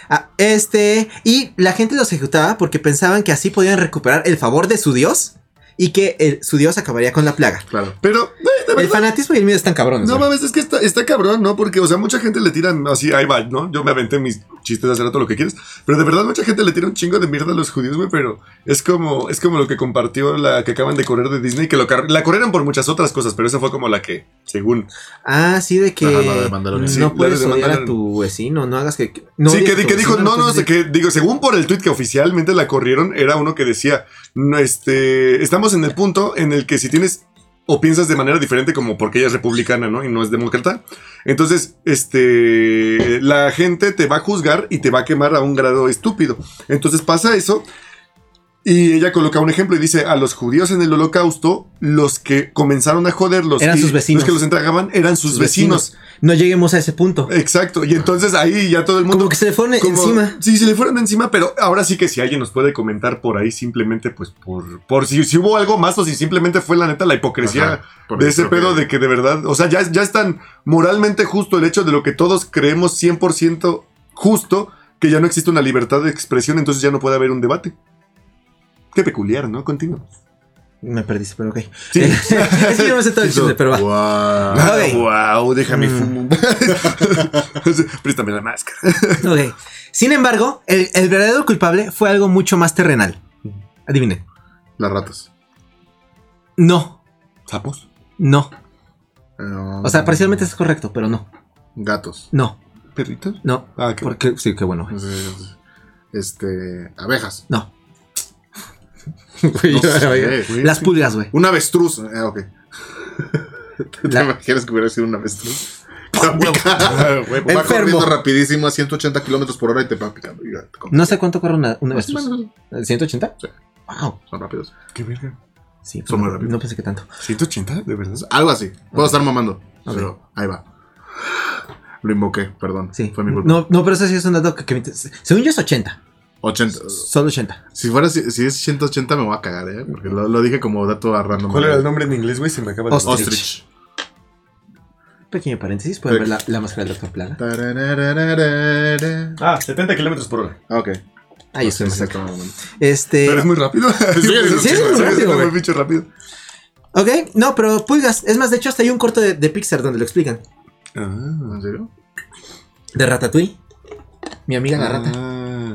Ah, este, y la gente los ejecutaba porque pensaban que así podían recuperar el favor de su dios y que el- su dios acabaría con la plaga. Claro. Pero, de El fanatismo y el miedo están cabrones. No mames, es que está, está cabrón, ¿no? Porque, o sea, mucha gente le tiran así, ahí va, ¿no? Yo me aventé mis chistes de hacer todo lo que quieres. Pero de verdad, mucha gente le tira un chingo de mierda a los judíos, güey. Pero es como, es como lo que compartió la que acaban de correr de Disney, que lo la corrieron por muchas otras cosas, pero esa fue como la que, según. Ah, sí, de que Ajá, de no Sí, la puedes de odiar a tu vecino, no hagas que... no sí, que, dijo, no, no, decir- que, digo, según por el tweet que oficialmente la corrieron, era uno que decía, no, este, estamos en el punto en el que si tienes o piensas de manera diferente como porque ella es republicana, ¿no? Y no es demócrata. Entonces, este, la gente te va a juzgar y te va a quemar a un grado estúpido. Entonces pasa eso. Y ella coloca un ejemplo y dice, a los judíos en el holocausto, los que comenzaron a joderlos, Eran y sus vecinos. Los que los entregaban eran sus, vecinos. No lleguemos a ese punto. Exacto. Y entonces ahí ya todo el mundo... Como que se le fueron Como- encima. Sí, se le fueron encima, pero ahora sí que si alguien nos puede comentar por ahí, simplemente pues por, por si, si hubo algo más o si simplemente fue la neta la hipocresía Ajá, de ese pedo que- de que de verdad, o sea, ya, ya es tan moralmente justo el hecho de lo que todos creemos 100% justo, que ya no existe una libertad de expresión, entonces ya no puede haber un debate. Qué peculiar, ¿no? Continuamos. Me perdiste, pero ok. Sí. es que yo me sé todo el chiste, pero va. Wow. Ok. wow, déjame Mm. fumo. Préstame la máscara. Ok. Sin embargo, el, el verdadero culpable fue algo mucho más terrenal. Adivinen. Las ratas. No, ¿Sapos? no. Eh, O sea, parcialmente es correcto, pero no. Gatos. No, ¿Perritos? no. Ah, qué Porque, sí, qué bueno. Este. Abejas. No. No sé, güey. Las pulgas, güey. Un avestruz. Eh, ok. ¿Te La- imaginas que hubiera sido un avestruz? Va Enfermo. corriendo rapidísimo a 180 kilómetros por hora y te va picando. y te. No sé cuánto corre una, o avestruz. menos, ¿180? Sí. Wow. Son rápidos. Qué verga. Sí, Son muy rápidos. no pensé que tanto. ¿180? ¿De verdad? Algo así. Puedo estar mamando. Ok. Pero ahí va. Lo invoqué, perdón. Sí. Fue mi culpa. No, no, pero eso sí es un dato que, que me- Según yo es 80. 80. Solo 80. Si fuera si, si es 180 me voy a cagar, ¿eh? Porque lo, lo dije como dato a random. ¿Cuál era el nombre en inglés, güey? Se me acaba de... Ostrich. Ostrich. Pequeño paréntesis, pueden ver la, la máscara del Doctor Plaga. Tararararara. Ah, 70 kilómetros por hora. Ah, ok. Ahí No estoy más. Este. Pero es muy rápido. sí, sí, es muy rápido, Es rápido. Ok, no, pero pulgas. Es más, de hecho, hasta hay un corto de, de Pixar donde lo explican. Ah. ¿En serio? De Ratatouille. Mi amiga la rata.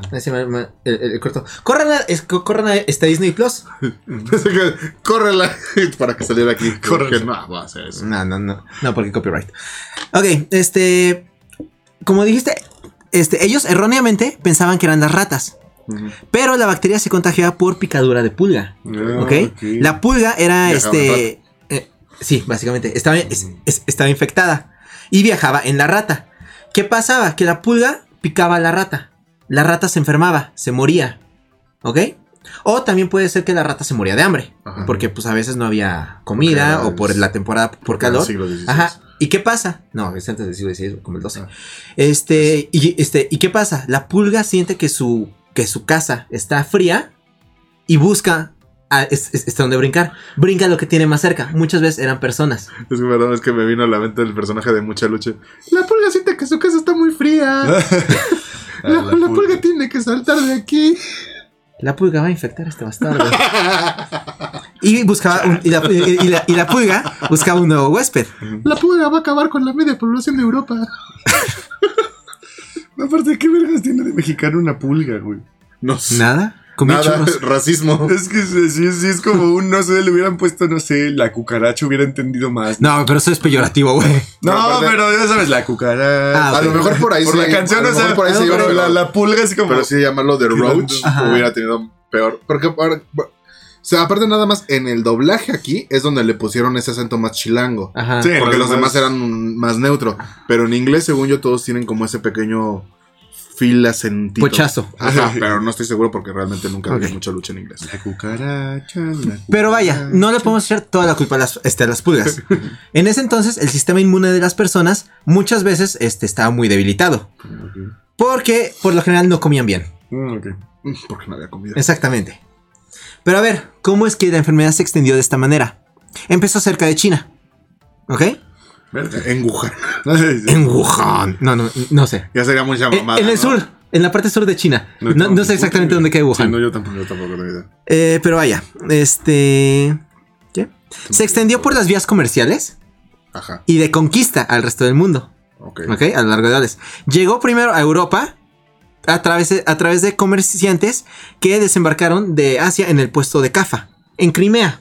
Ah. El, el- corto. Corran a, es- co- corran a este Disney Plus. Córrela para que saliera aquí. Dije, No, voy a hacer eso. No, no, no. No, porque copyright. Ok, este. Como dijiste, este, ellos erróneamente pensaban que eran las ratas. Pero la bacteria se contagiaba por picadura de pulga. Ah, ¿Ok? La pulga era este. eh, sí, básicamente. Estaba, es- es- estaba infectada. Y viajaba en la rata. ¿Qué pasaba? Que la pulga picaba a la rata. La rata se enfermaba, se moría. ¿Ok? O también puede ser que la rata se moría de hambre. Ajá. Porque pues a veces no había comida o por la temporada por el calor. siglo XVI. Ajá. ¿Y qué pasa? No, es antes del siglo XVI, como el 12. Ah. Este, y, este, ¿y qué pasa? La pulga siente que su, que su casa está fría y busca a, es, es- está donde brincar. Brinca lo que tiene más cerca. Muchas veces eran personas. Es que perdón, es que me vino a la mente el personaje de Mucha Lucha. La pulga siente que su casa está muy fría. La, la pulga tiene que saltar de aquí. La pulga va a infectar a este bastardo. y buscaba un- y, la, y- y la- y la pulga buscaba un nuevo huésped. La pulga va a acabar con la media población de Europa. Aparte, ¿qué vergas tiene de mexicano una pulga, güey? No sé. Nada. Comía Nada, churros. racismo. Es que sí, sí, sí, es como un, no sé, le hubieran puesto, no sé, la cucaracha hubiera entendido más. No, pero eso es peyorativo, güey. No, Pero ya sabes, la cucaracha. Ah, A lo mejor por ahí Por sí. la canción, o sea, por ahí ah, sí pero la, la pulga así como... pero sí llamarlo de Tirando. Roach Ajá. hubiera tenido peor. Porque, ahora- o sea, aparte nada más, en el doblaje aquí es donde le pusieron ese acento más chilango. Ajá. Sí. Porque los demás- eran más neutro. Pero en inglés, según yo, todos tienen como ese pequeño fil acentito. Pochazo. Ajá, pero no estoy seguro porque realmente nunca vi Ok. mucha lucha en inglés. La cucaracha, la Pero vaya, no le podemos echar toda la culpa a las, este, a las pulgas. En ese entonces, el sistema inmune de las personas muchas veces este, estaba muy debilitado. Porque por lo general no comían bien. Mm, Porque no había comida. Exactamente. Pero a ver, ¿cómo es que la enfermedad se extendió de esta manera? Empezó cerca de China. ¿Ok? En Wuhan. En Wuhan. No, no, no sé. Ya sería mucha En, mamada. en el ¿no? sur, en la parte sur de China. No, No, no, no sé exactamente dónde queda Wuhan. Sí, no, yo tampoco. Yo tampoco. Eh, pero vaya, este... ¿Qué? Se extendió por las vías comerciales Ajá. y de conquista al resto del mundo. Ok. ¿Ok? A lo largo de edades. Llegó primero a Europa a través, de, a través de comerciantes que desembarcaron de Asia en el puesto de Cafa, en Crimea,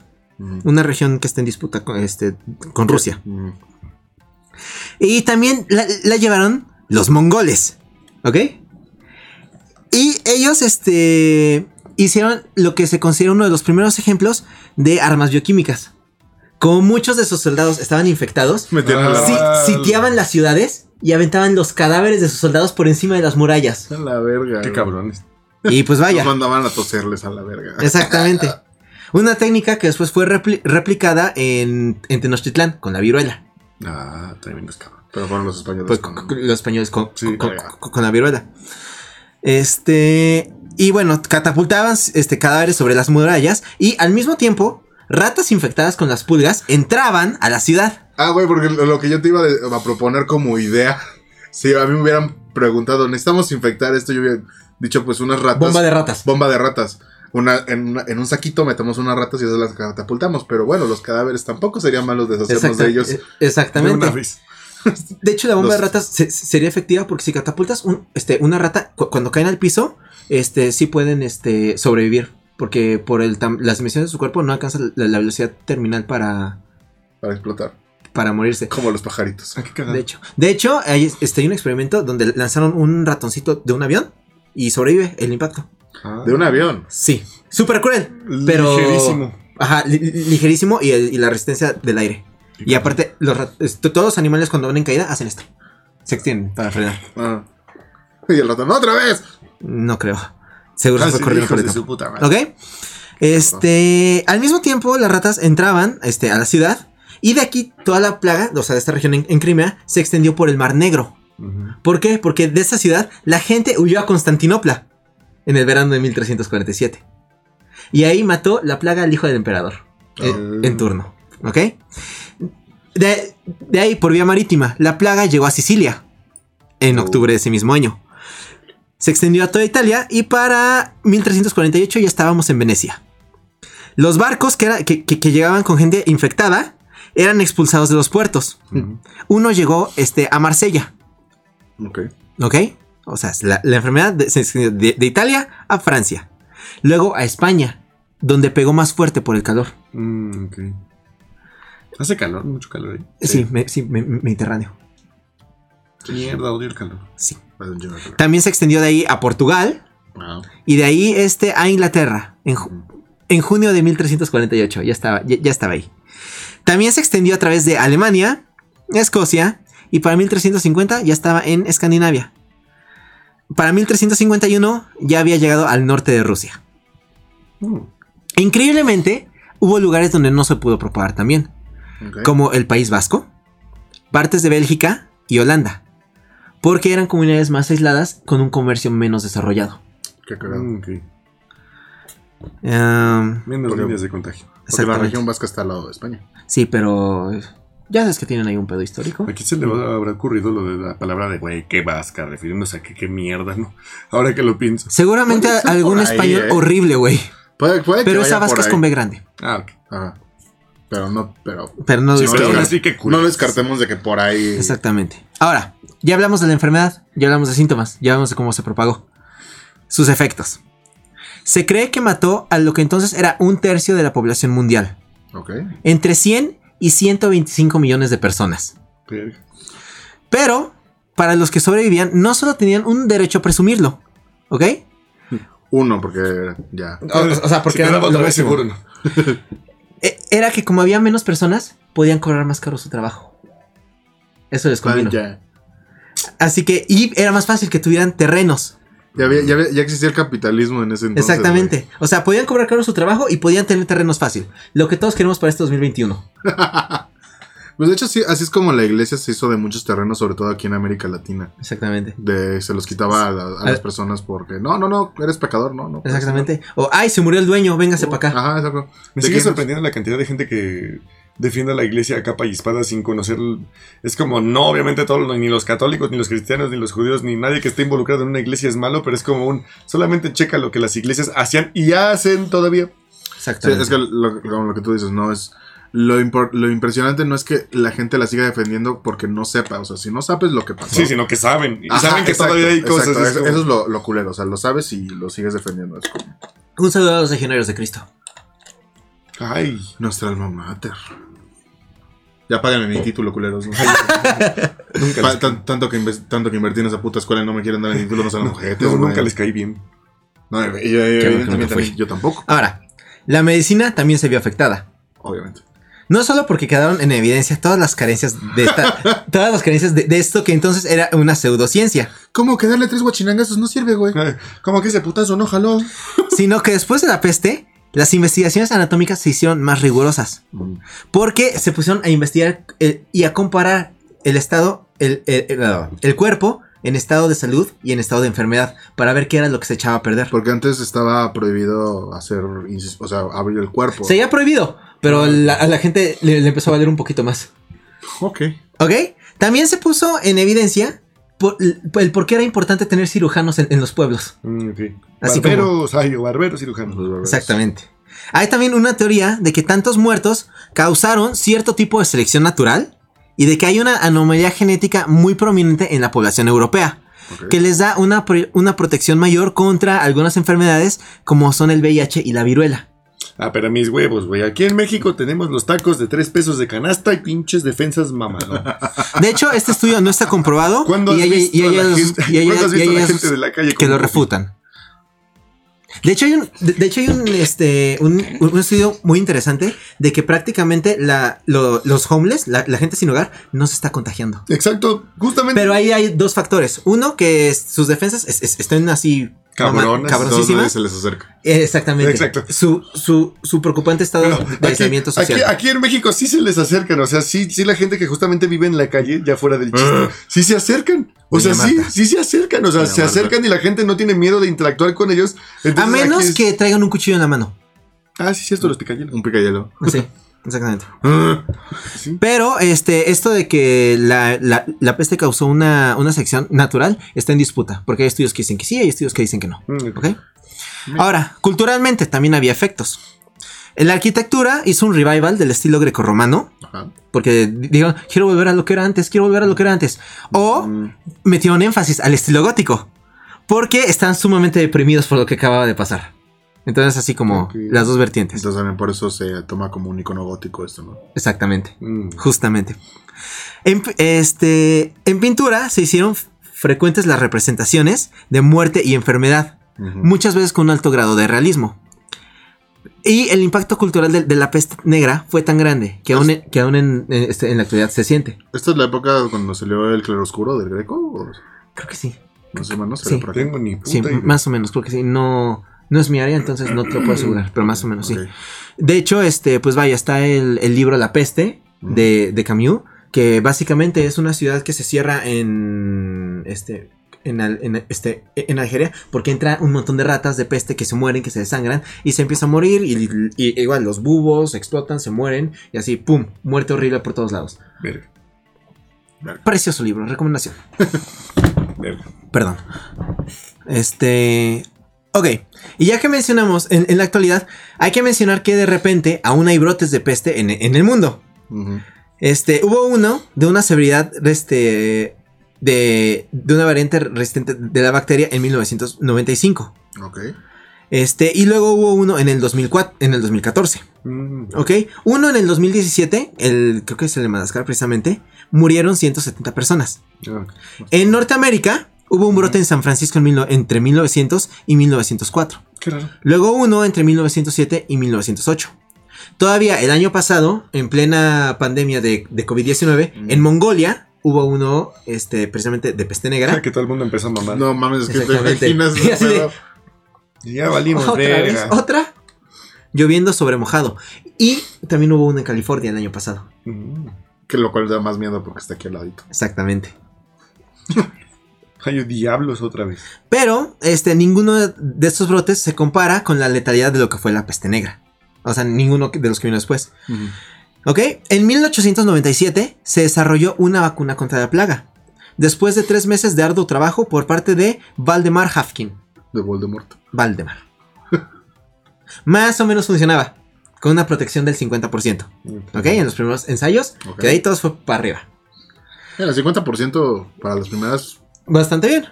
una región que está en disputa con, este, con Rusia. Ujú. Y también la, la llevaron los mongoles, ¿ok? Y ellos, este, hicieron lo que se considera uno de los primeros ejemplos de armas bioquímicas. Como muchos de sus soldados estaban infectados, si- sitiaban las ciudades y aventaban los cadáveres de sus soldados por encima de las murallas. a la verga. Qué güey. cabrones. Y pues vaya, mandaban a toserles a la verga. exactamente. Una técnica que después fue repli- replicada en, en Tenochtitlán con la viruela. Ah, tremendos cabrón. Pero fueron los españoles. Pues con- los españoles con, Sí, con- verga. con- con la viruela. Este. Y bueno, catapultaban este, cadáveres sobre las murallas. Y al mismo tiempo, ratas infectadas con las pulgas entraban a la ciudad. Ah, güey, porque lo que yo te iba a proponer como idea. Si a mí me hubieran preguntado, necesitamos infectar esto, yo hubiera dicho, pues unas ratas. Bomba de ratas. Bomba de ratas. Una, en, una- en un saquito metemos unas ratas y esas las catapultamos. Pero bueno, los cadáveres tampoco serían malos deshacernos de ellos. Exactamente. De una vez. De hecho, la bomba Los- de ratas se- sería efectiva porque si catapultas un- este, una rata, cu- cuando caen al piso, este, sí pueden este, sobrevivir. Porque por el las dimensiones de su cuerpo no alcanzan la, la velocidad terminal para, Para explotar. para morirse. Como los pajaritos. De hecho, de hecho hay, este, hay un experimento donde lanzaron un ratoncito de un avión y sobrevive el impacto. Ah. De un avión. Sí, súper cruel, pero Ligerísimo. Ajá, li- li- ligerísimo y, el- y la resistencia del aire. Y aparte, los todos los animales cuando van en caída hacen esto. Se extienden para frenar. Ah. Y el ratón, ¡otra vez! No creo. Seguro Ah, se fue sí, corriendo por el su puta madre. ¿Ok? Este, al mismo tiempo, las ratas entraban este, a la ciudad. Y de aquí, toda la plaga, o sea, de esta región en, en Crimea, se extendió por el Mar Negro. ¿Por qué? Porque de esa ciudad la gente huyó a Constantinopla en el verano de 1347. Y ahí mató la plaga al hijo del emperador eh, Ah. en turno. ¿Ok? De, de ahí, por vía marítima, la plaga llegó a Sicilia en Oh. octubre de ese mismo año. Se extendió a toda Italia y para 1348 ya estábamos en Venecia. Los barcos que, era- que- que- que llegaban con gente infectada eran expulsados de los puertos. Uno llegó este, a Marsella. Ok. ¿Ok? O sea, la, la enfermedad de, se extendió de- de Italia a Francia. Luego a España, donde pegó más fuerte por el calor. Mm. Hace calor, mucho calor ahí. Sí, me- sí, me- me- Mediterráneo. Mierda, odio el calor. Sí. Calor. También se extendió de ahí a Portugal Ah. y de ahí este, a Inglaterra en, ju- en junio de 1348. Ya estaba, ya, ya estaba ahí. También se extendió a través de Alemania, Escocia y para 1350 ya estaba en Escandinavia. Para 1351 ya había llegado al norte de Rusia. Mm. Increíblemente, hubo lugares donde no se pudo propagar también, como el País Vasco, partes de Bélgica y Holanda, porque eran comunidades más aisladas con un comercio menos desarrollado. Qué cagado. Mm, ok. Ehm, Menos Porque- líneas de contagio. Porque la región vasca está al lado de España. Sí, pero ya sabes que tienen ahí un pedo histórico. ¿A quién se le habrá ocurrido lo de la palabra de güey, qué vasca, refiriéndose a que qué mierda, ¿no? Ahora que lo pienso. Seguramente algún ahí, español ¿eh? horrible, güey. Puede, puede Pero esa vasca es con B grande. Ah, ok. Ajá. Pero no, pero. Pero no, Sí, pero así que. No descartemos de que por ahí. Exactamente. Ahora, ya hablamos de la enfermedad, ya hablamos de síntomas, ya hablamos de cómo se propagó. Sus efectos. Se cree que mató a lo que entonces era un tercio de la población mundial, Ok. entre 100 y 125 millones de personas. Pero, para los que sobrevivían, no solo tenían un derecho a presumirlo, ¿ok? Uno, porque ya. O, o sea, porque Si era lo otra vez, máximo. seguro no. E- Era que como había menos personas, podían cobrar más caro su trabajo. Eso les convino. Así que, y era más fácil que tuvieran terrenos. Ya, había- ya, había- ya existía el capitalismo en ese entonces. Exactamente. O sea, podían cobrar caro su trabajo y podían tener terrenos fácil. Lo que todos queremos para este 2021. güey. Pues de hecho, sí, así es como la iglesia se hizo de muchos terrenos, sobre todo aquí en América Latina. Exactamente. De, se los quitaba a, la- a las personas porque no, no, no, eres pecador, no, no. Exactamente. O, ay, se murió el dueño, véngase para acá. Ajá, exacto. Me ¿De sigue sorprendiendo la cantidad de gente que defiende a la iglesia a capa y espada sin conocer. Es como, no, obviamente, todos, ni los católicos, ni los cristianos, ni los judíos, ni nadie que esté involucrado en una iglesia es malo, pero es como un. Solamente checa lo que las iglesias hacían y hacen todavía. Sí, Exactamente. es que lo, como lo que tú dices, no es. Lo, impor- lo impresionante no es que la gente la siga defendiendo porque no sepa. O sea, si no sabes lo que pasó. Sí, sino que saben. Y Ajá, saben que exacto, todavía hay cosas. exacto, es eso, como- eso es lo, lo culero. O sea, lo sabes y lo sigues defendiendo. Es como Un saludo a los legionarios de Cristo. Ay. nuestra alma mater. Ya páganme mi título, culeros. Nunca les, tanto, que inves- tanto que invertí en esa puta escuela y no me quieren dar el título, no sean no, güey. nunca les caí bien. No, yo- yo- yo tampoco, Ahora, la medicina también se vio afectada. obviamente. No solo porque quedaron en evidencia todas las carencias de esta, todas las carencias de, de esto que entonces era una pseudociencia, ¿Cómo que darle tres guachinangazos no sirve, güey? Ay, Como que ese putazo no jaló. sino que después de la peste, las investigaciones anatómicas se hicieron más rigurosas. Porque se pusieron a investigar eh, y a comparar el estado, el, el- el- cuerpo en estado de salud y en estado de enfermedad para ver qué era lo que se echaba a perder. Porque antes estaba prohibido hacer, o sea, abrir el cuerpo. Se había prohibido, pero la- a la gente le, le empezó a valer un poquito más. Ok. ¿Ok? También se puso en evidencia por- el por qué era importante tener cirujanos en, en los pueblos. Mm. Así barberos, ay, barberos cirujanos. Exactamente. Hay también una teoría de que tantos muertos causaron cierto tipo de selección natural y de que hay una anomalía genética muy prominente en la población europea, que les da una, pro- una protección mayor contra algunas enfermedades como son el VIH y la viruela. Ah, pero mis huevos, güey. Aquí en México tenemos los tacos de tres pesos de canasta y pinches defensas mamadón. De hecho, este estudio no está comprobado ¿Cuándo y hay, visto y hay- a la y hay- gente- y hay- ¿cuándo has y a la gente de la calle que lo refutan. De hecho, hay un, de, de hecho, hay un, este, un, un estudio muy interesante de que prácticamente la, lo- los homeless, la, la gente sin hogar, no se está contagiando. Exacto, justamente. Pero ahí hay dos factores. Uno, que sus defensas es- es- están así... Cabronas, Cabroncísimas. nadie se les acerca. Eh, Exactamente. Exacto. Su, su, su preocupante estado de aislamiento social. aquí- aquí en México sí se les acercan, o sea, sí, sí la gente que justamente vive en la calle, ya fuera del chiste, sí se acercan. O sea, Doña sí, Marta. sí se acercan, o sea, Doña se Marta. acercan y la gente no tiene miedo de interactuar con ellos. A menos es- que traigan un cuchillo en la mano. Ah, sí, sí, esto los picayelos. Un picayelo. Sí, exactamente. Sí. Pero este, esto de que la, la- la peste causó una, una sección natural está en disputa. Porque hay estudios que dicen que sí, hay estudios que dicen que no. Mm, ok. ¿Ok? Ahora, culturalmente también había efectos. En la arquitectura hizo un revival del estilo grecorromano. Porque dijeron, quiero volver a lo que era antes, quiero volver a lo que era antes. O metieron énfasis al estilo gótico. Porque están sumamente deprimidos por lo que acababa de pasar. Entonces, así como las dos vertientes. Entonces también por eso se toma como un icono gótico esto, ¿no? Exactamente. Mm. Justamente. En, este, en pintura se hicieron frecuentes las representaciones de muerte y enfermedad, muchas veces con un alto grado de realismo. Y el impacto cultural de, de la peste negra fue tan grande que aún, en- que aún en, en este- en la actualidad se siente. ¿Esta es la época cuando salió el claroscuro del Greco? ¿O Creo que sí. más o menos? Sí. ¿Era por aquí? Tengo ni puta Sí, idea. más o menos, creo que sí. No, no es mi área, entonces no te lo puedo asegurar, pero más o menos sí. De hecho, este, pues vaya, está el, el libro La peste de, de Camus, que básicamente es una ciudad que se cierra en este. En, Al- en, este, en Algeria, porque entra un montón de ratas de peste que se mueren, que se desangran y se empieza a morir. Y, y igual los bubos explotan, se mueren y así, ¡pum! Muerte horrible por todos lados. Verga, Precioso libro, recomendación. verga. Perdón. Este. Ok. Y ya que mencionamos en, en la actualidad, hay que mencionar que de repente aún hay brotes de peste en, en el mundo. Este, hubo uno de una severidad este, de, de una variante resistente de la bacteria en 1995. Ok. Este, y luego hubo uno en el 2004, en el 2014. Mm. ¿Ok? Uno en el 2017, el, creo que es el de Madagascar precisamente, murieron 170 personas. Ah, En Norteamérica hubo un brote en San Francisco en mil no- entre 1900 y 1904. Qué raro. Luego uno entre 1907 y 1908. Todavía el año pasado, en plena pandemia de, de COVID-19, en Mongolia hubo uno este, precisamente de peste negra. Que todo el mundo empezó a mamar. No mames, es que te Exactamente. imaginas. Y así de- Ya valimos, ¿Otra vez? verga. ¿Otra? Lloviendo sobre mojado. Y también hubo uno en California el año pasado. Mm. Que lo cual da más miedo porque está aquí al ladito. Exactamente. Ay, diablos otra vez. Pero este, ninguno de estos brotes se compara con la letalidad de lo que fue la peste negra. O sea, ninguno de los que vino después. ¿Ok? En 1897 se desarrolló una vacuna contra la plaga. Después de tres meses de arduo trabajo por parte de Valdemar Hafkin. De Voldemort. Valdemar. Más o menos funcionaba. Con una protección del 50%. ¿Ok? En los primeros ensayos. Que de ahí todos fue para arriba. El 50% para las primeras. Bastante bien.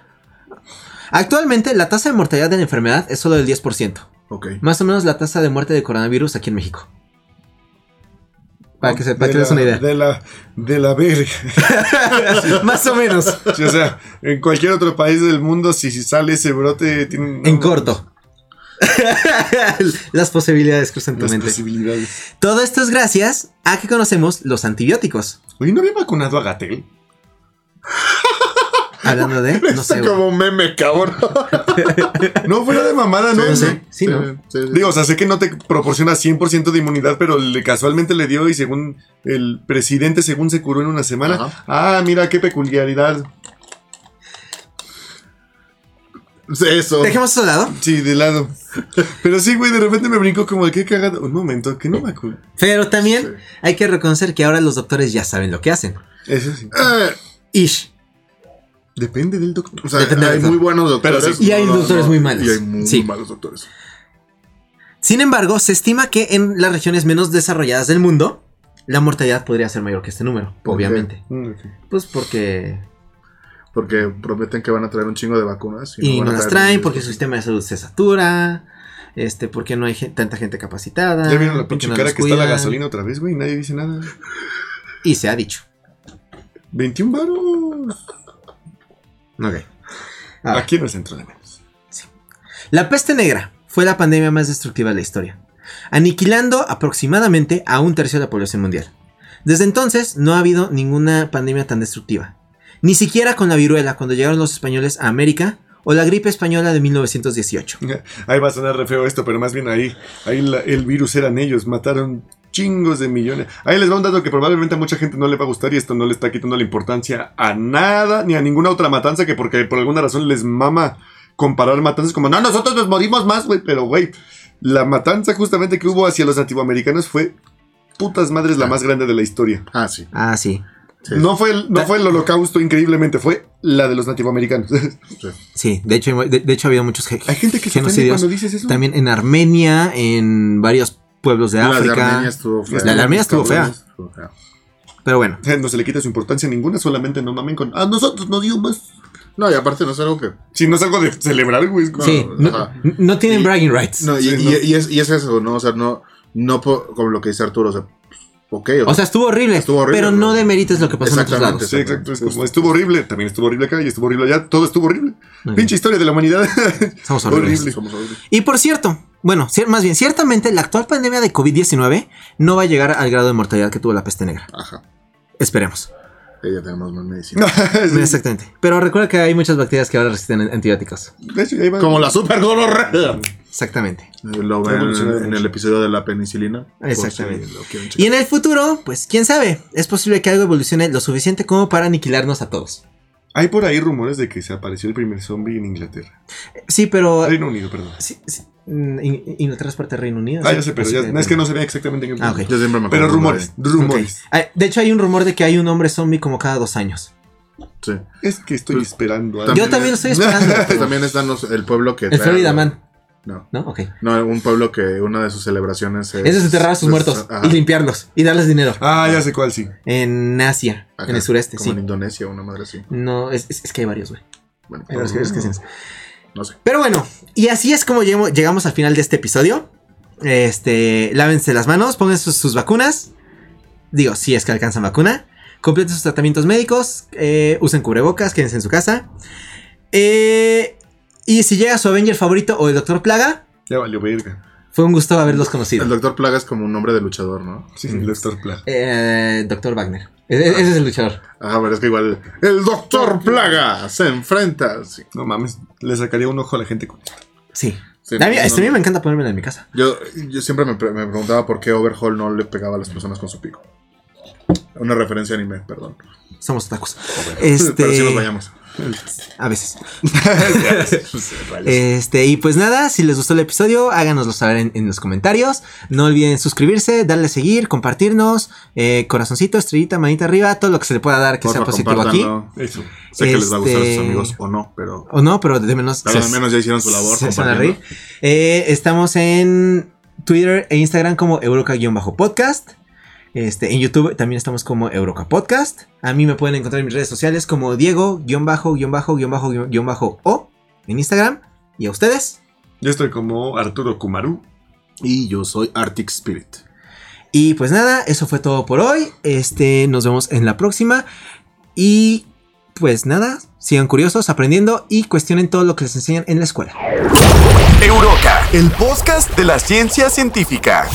Actualmente la tasa de mortalidad de la enfermedad es solo del 10%. Ok. Más o menos la tasa de muerte de coronavirus aquí en México. Para que, se, para que des una la- idea. De la, de la verga. Más o menos. Sí, o sea, en cualquier otro país del mundo, si, si sale ese brote, tiene. En corto. Las posibilidades cruzan tu Las mente. posibilidades. Todo esto es gracias a que conocemos los antibióticos. Oye, ¿no había vacunado a Gatel? Hablando de. No Está sé. como meme, cabrón. No, fuera de mamada, ¿no? No sé. Sí, ¿no? sí, sí. Digo, o sea, sé que no te proporciona 100% de inmunidad, pero le, casualmente le dio y según el presidente, según se curó en una semana. Ajá. Ah, mira qué peculiaridad. Eso. Dejemos eso de lado. Sí, de lado. Pero sí, güey, de repente me brincó como de qué cagado. Un momento, que no me acuerdo. Pero también Sí. hay que reconocer que ahora los doctores ya saben lo que hacen. Eso sí. Eh, Ish. Depende del doctor. o sea, Depende hay del doctor. muy buenos doctores. Pero sí. Y hay doctores muy malos. Y hay muy Sí. malos doctores. Sin embargo, se estima que en las regiones menos desarrolladas del mundo, la mortalidad podría ser mayor que este número, obviamente. Mm. Pues porque... Porque prometen que van a traer un chingo de vacunas. Y no van a las traen porque su sí. sistema de salud se satura. Este, porque no hay tanta gente capacitada. Ya vieron la pinche no cara que está la gasolina otra vez, güey. Nadie dice nada. Y se ha dicho. 21 varos. Ok. Ahora, Aquí en el centro de menos. La peste negra fue la pandemia más destructiva de la historia, aniquilando aproximadamente a un tercio de la población mundial. Desde entonces no ha habido ninguna pandemia tan destructiva. Ni siquiera con la viruela cuando llegaron los españoles a América o la gripe española de 1918. Ahí va a sonar re feo esto, pero más bien ahí, ahí la- el virus eran ellos, mataron chingos de millones. Ahí les va un dato que probablemente a mucha gente no le va a gustar y esto no le está quitando la importancia a nada ni a ninguna otra matanza que porque por alguna razón les mama comparar matanzas como, no, nosotros nos morimos más, güey, pero güey, la matanza justamente que hubo hacia los nativoamericanos fue putas madres la más grande de la historia. Ah, sí. Ah, sí. sí. No fue, el, no fue el holocausto increíblemente, fue la de los nativoamericanos. Sí. Sí, de hecho, de, de hecho ha habido muchos Hay gente que se cuando dices eso. También en Armenia, en varios pueblos de La de África. Armenia estuvo fea. La de Armenia estuvo fea. Estuvo fea. Pero bueno, No se le quita su importancia ninguna, solamente no mamen con. A nosotros no dio más. No, y aparte no es algo que. Si no es algo de celebrar, güey. sí, no, ajá. no tienen Y- bragging rights. No, y, Sí, y- no. y es, y es eso, ¿no? O sea, no, no como lo que dice Arturo, o sea, ok. O sea, estuvo horrible, Estuvo horrible, pero ¿no? no demerites lo que pasó en otros Exactamente. lados. Sí, exacto. Es como estuvo horrible. También estuvo horrible acá y estuvo horrible allá. Todo estuvo horrible. Pinche historia de la humanidad. Somos horribles. horrible. somos horribles. Y por cierto, bueno, más bien, ciertamente la actual pandemia de COVID-19 no va a llegar al grado de mortalidad que tuvo la peste negra. Ajá. Esperemos. Ya tenemos más medicina. Sí. Exactamente. Pero recuerda que hay muchas bacterias que ahora resisten antibióticos. De hecho, ahí va. Como la super gonorrea. Exactamente. Lo ven Evolucionó en, el episodio de la penicilina. Exactamente. si. Y en el futuro, pues quién sabe, es posible que algo evolucione lo suficiente como para aniquilarnos a todos. Hay por ahí rumores de que se apareció el primer zombie en Inglaterra. Sí, pero... Reino Unido, perdón. Sí, sí, In- Inglaterra es parte del Reino Unido. Ah, sí, ya sé, pero ya, es que no ve exactamente en qué Ah, ok. Yo siempre me Pero rumores, de- rumores. Ah, De hecho, hay un rumor de que hay un hombre zombie como cada dos años. Sí. Es que estoy Pues, esperando algo. Yo también lo estoy esperando. Pues también están los- el pueblo que. El trae- Florida Man, No. ¿no? Ok. No, un pueblo que una de sus celebraciones es. Es desenterrar a sus es- muertos ajá. y limpiarlos y darles dinero. Ah, ya sé cuál, sí. En Asia, Ajá, en el sureste, Como sí. en Indonesia, una madre así. No, es, es- es que hay varios, güey. Bueno, Hay varios, hay varios que hacen eso. No sé. Pero bueno, y así es como llegamos, llegamos al final de este episodio. Este, lávense las manos, pongan sus, sus vacunas. Digo, si es que alcanzan vacuna. Completen sus tratamientos médicos. eh, usen cubrebocas, quédense en su casa. Eh, y si llega su Avenger favorito o el Doctor Plaga, Ya valió verga. fue un gusto haberlos conocido. El doctor Plaga es como un nombre de luchador, ¿no? Sí, el Doctor Plaga. Eh, Doctor Wagner. E- e- ese es el luchador. Ajá, pero es que igual. El doctor Plaga se enfrenta. sí. No mames, le sacaría un ojo a la gente con esto. Sí. Sí, a mí, no, este, a mí no. me encanta ponérmela en mi casa. Yo, yo siempre me, pre- me preguntaba por qué Overhaul no le pegaba a las personas con su pico. Una referencia a anime, perdón. Somos tacos. Pero si nos Este. vayamos. A veces. Este, y pues nada, si les gustó el episodio, háganoslo saber en, en los comentarios. No olviden suscribirse, darle a seguir, compartirnos, eh, corazoncito, estrellita, manita arriba, todo lo que se le pueda dar que sea positivo aquí. Eso. Sé que les va a gustar a sus Este- amigos o no, pero. O no, pero de menos. Pero al menos ya hicieron su labor. se- se van a compartiendo. reír. Eh, estamos en Twitter e Instagram como Euroca-podcast. Este, en YouTube también estamos como Euroca Podcast. A mí me pueden encontrar en mis redes sociales como Diego-O en Instagram. ¿Y a ustedes? Yo estoy como Arturo Kumaru. Y yo soy Arctic Spirit. Y pues nada, eso fue todo por hoy. Este, nos vemos en la próxima. Y pues nada, sigan curiosos, aprendiendo y cuestionen todo lo que les enseñan en la escuela. Euroca, el podcast de la ciencia científica.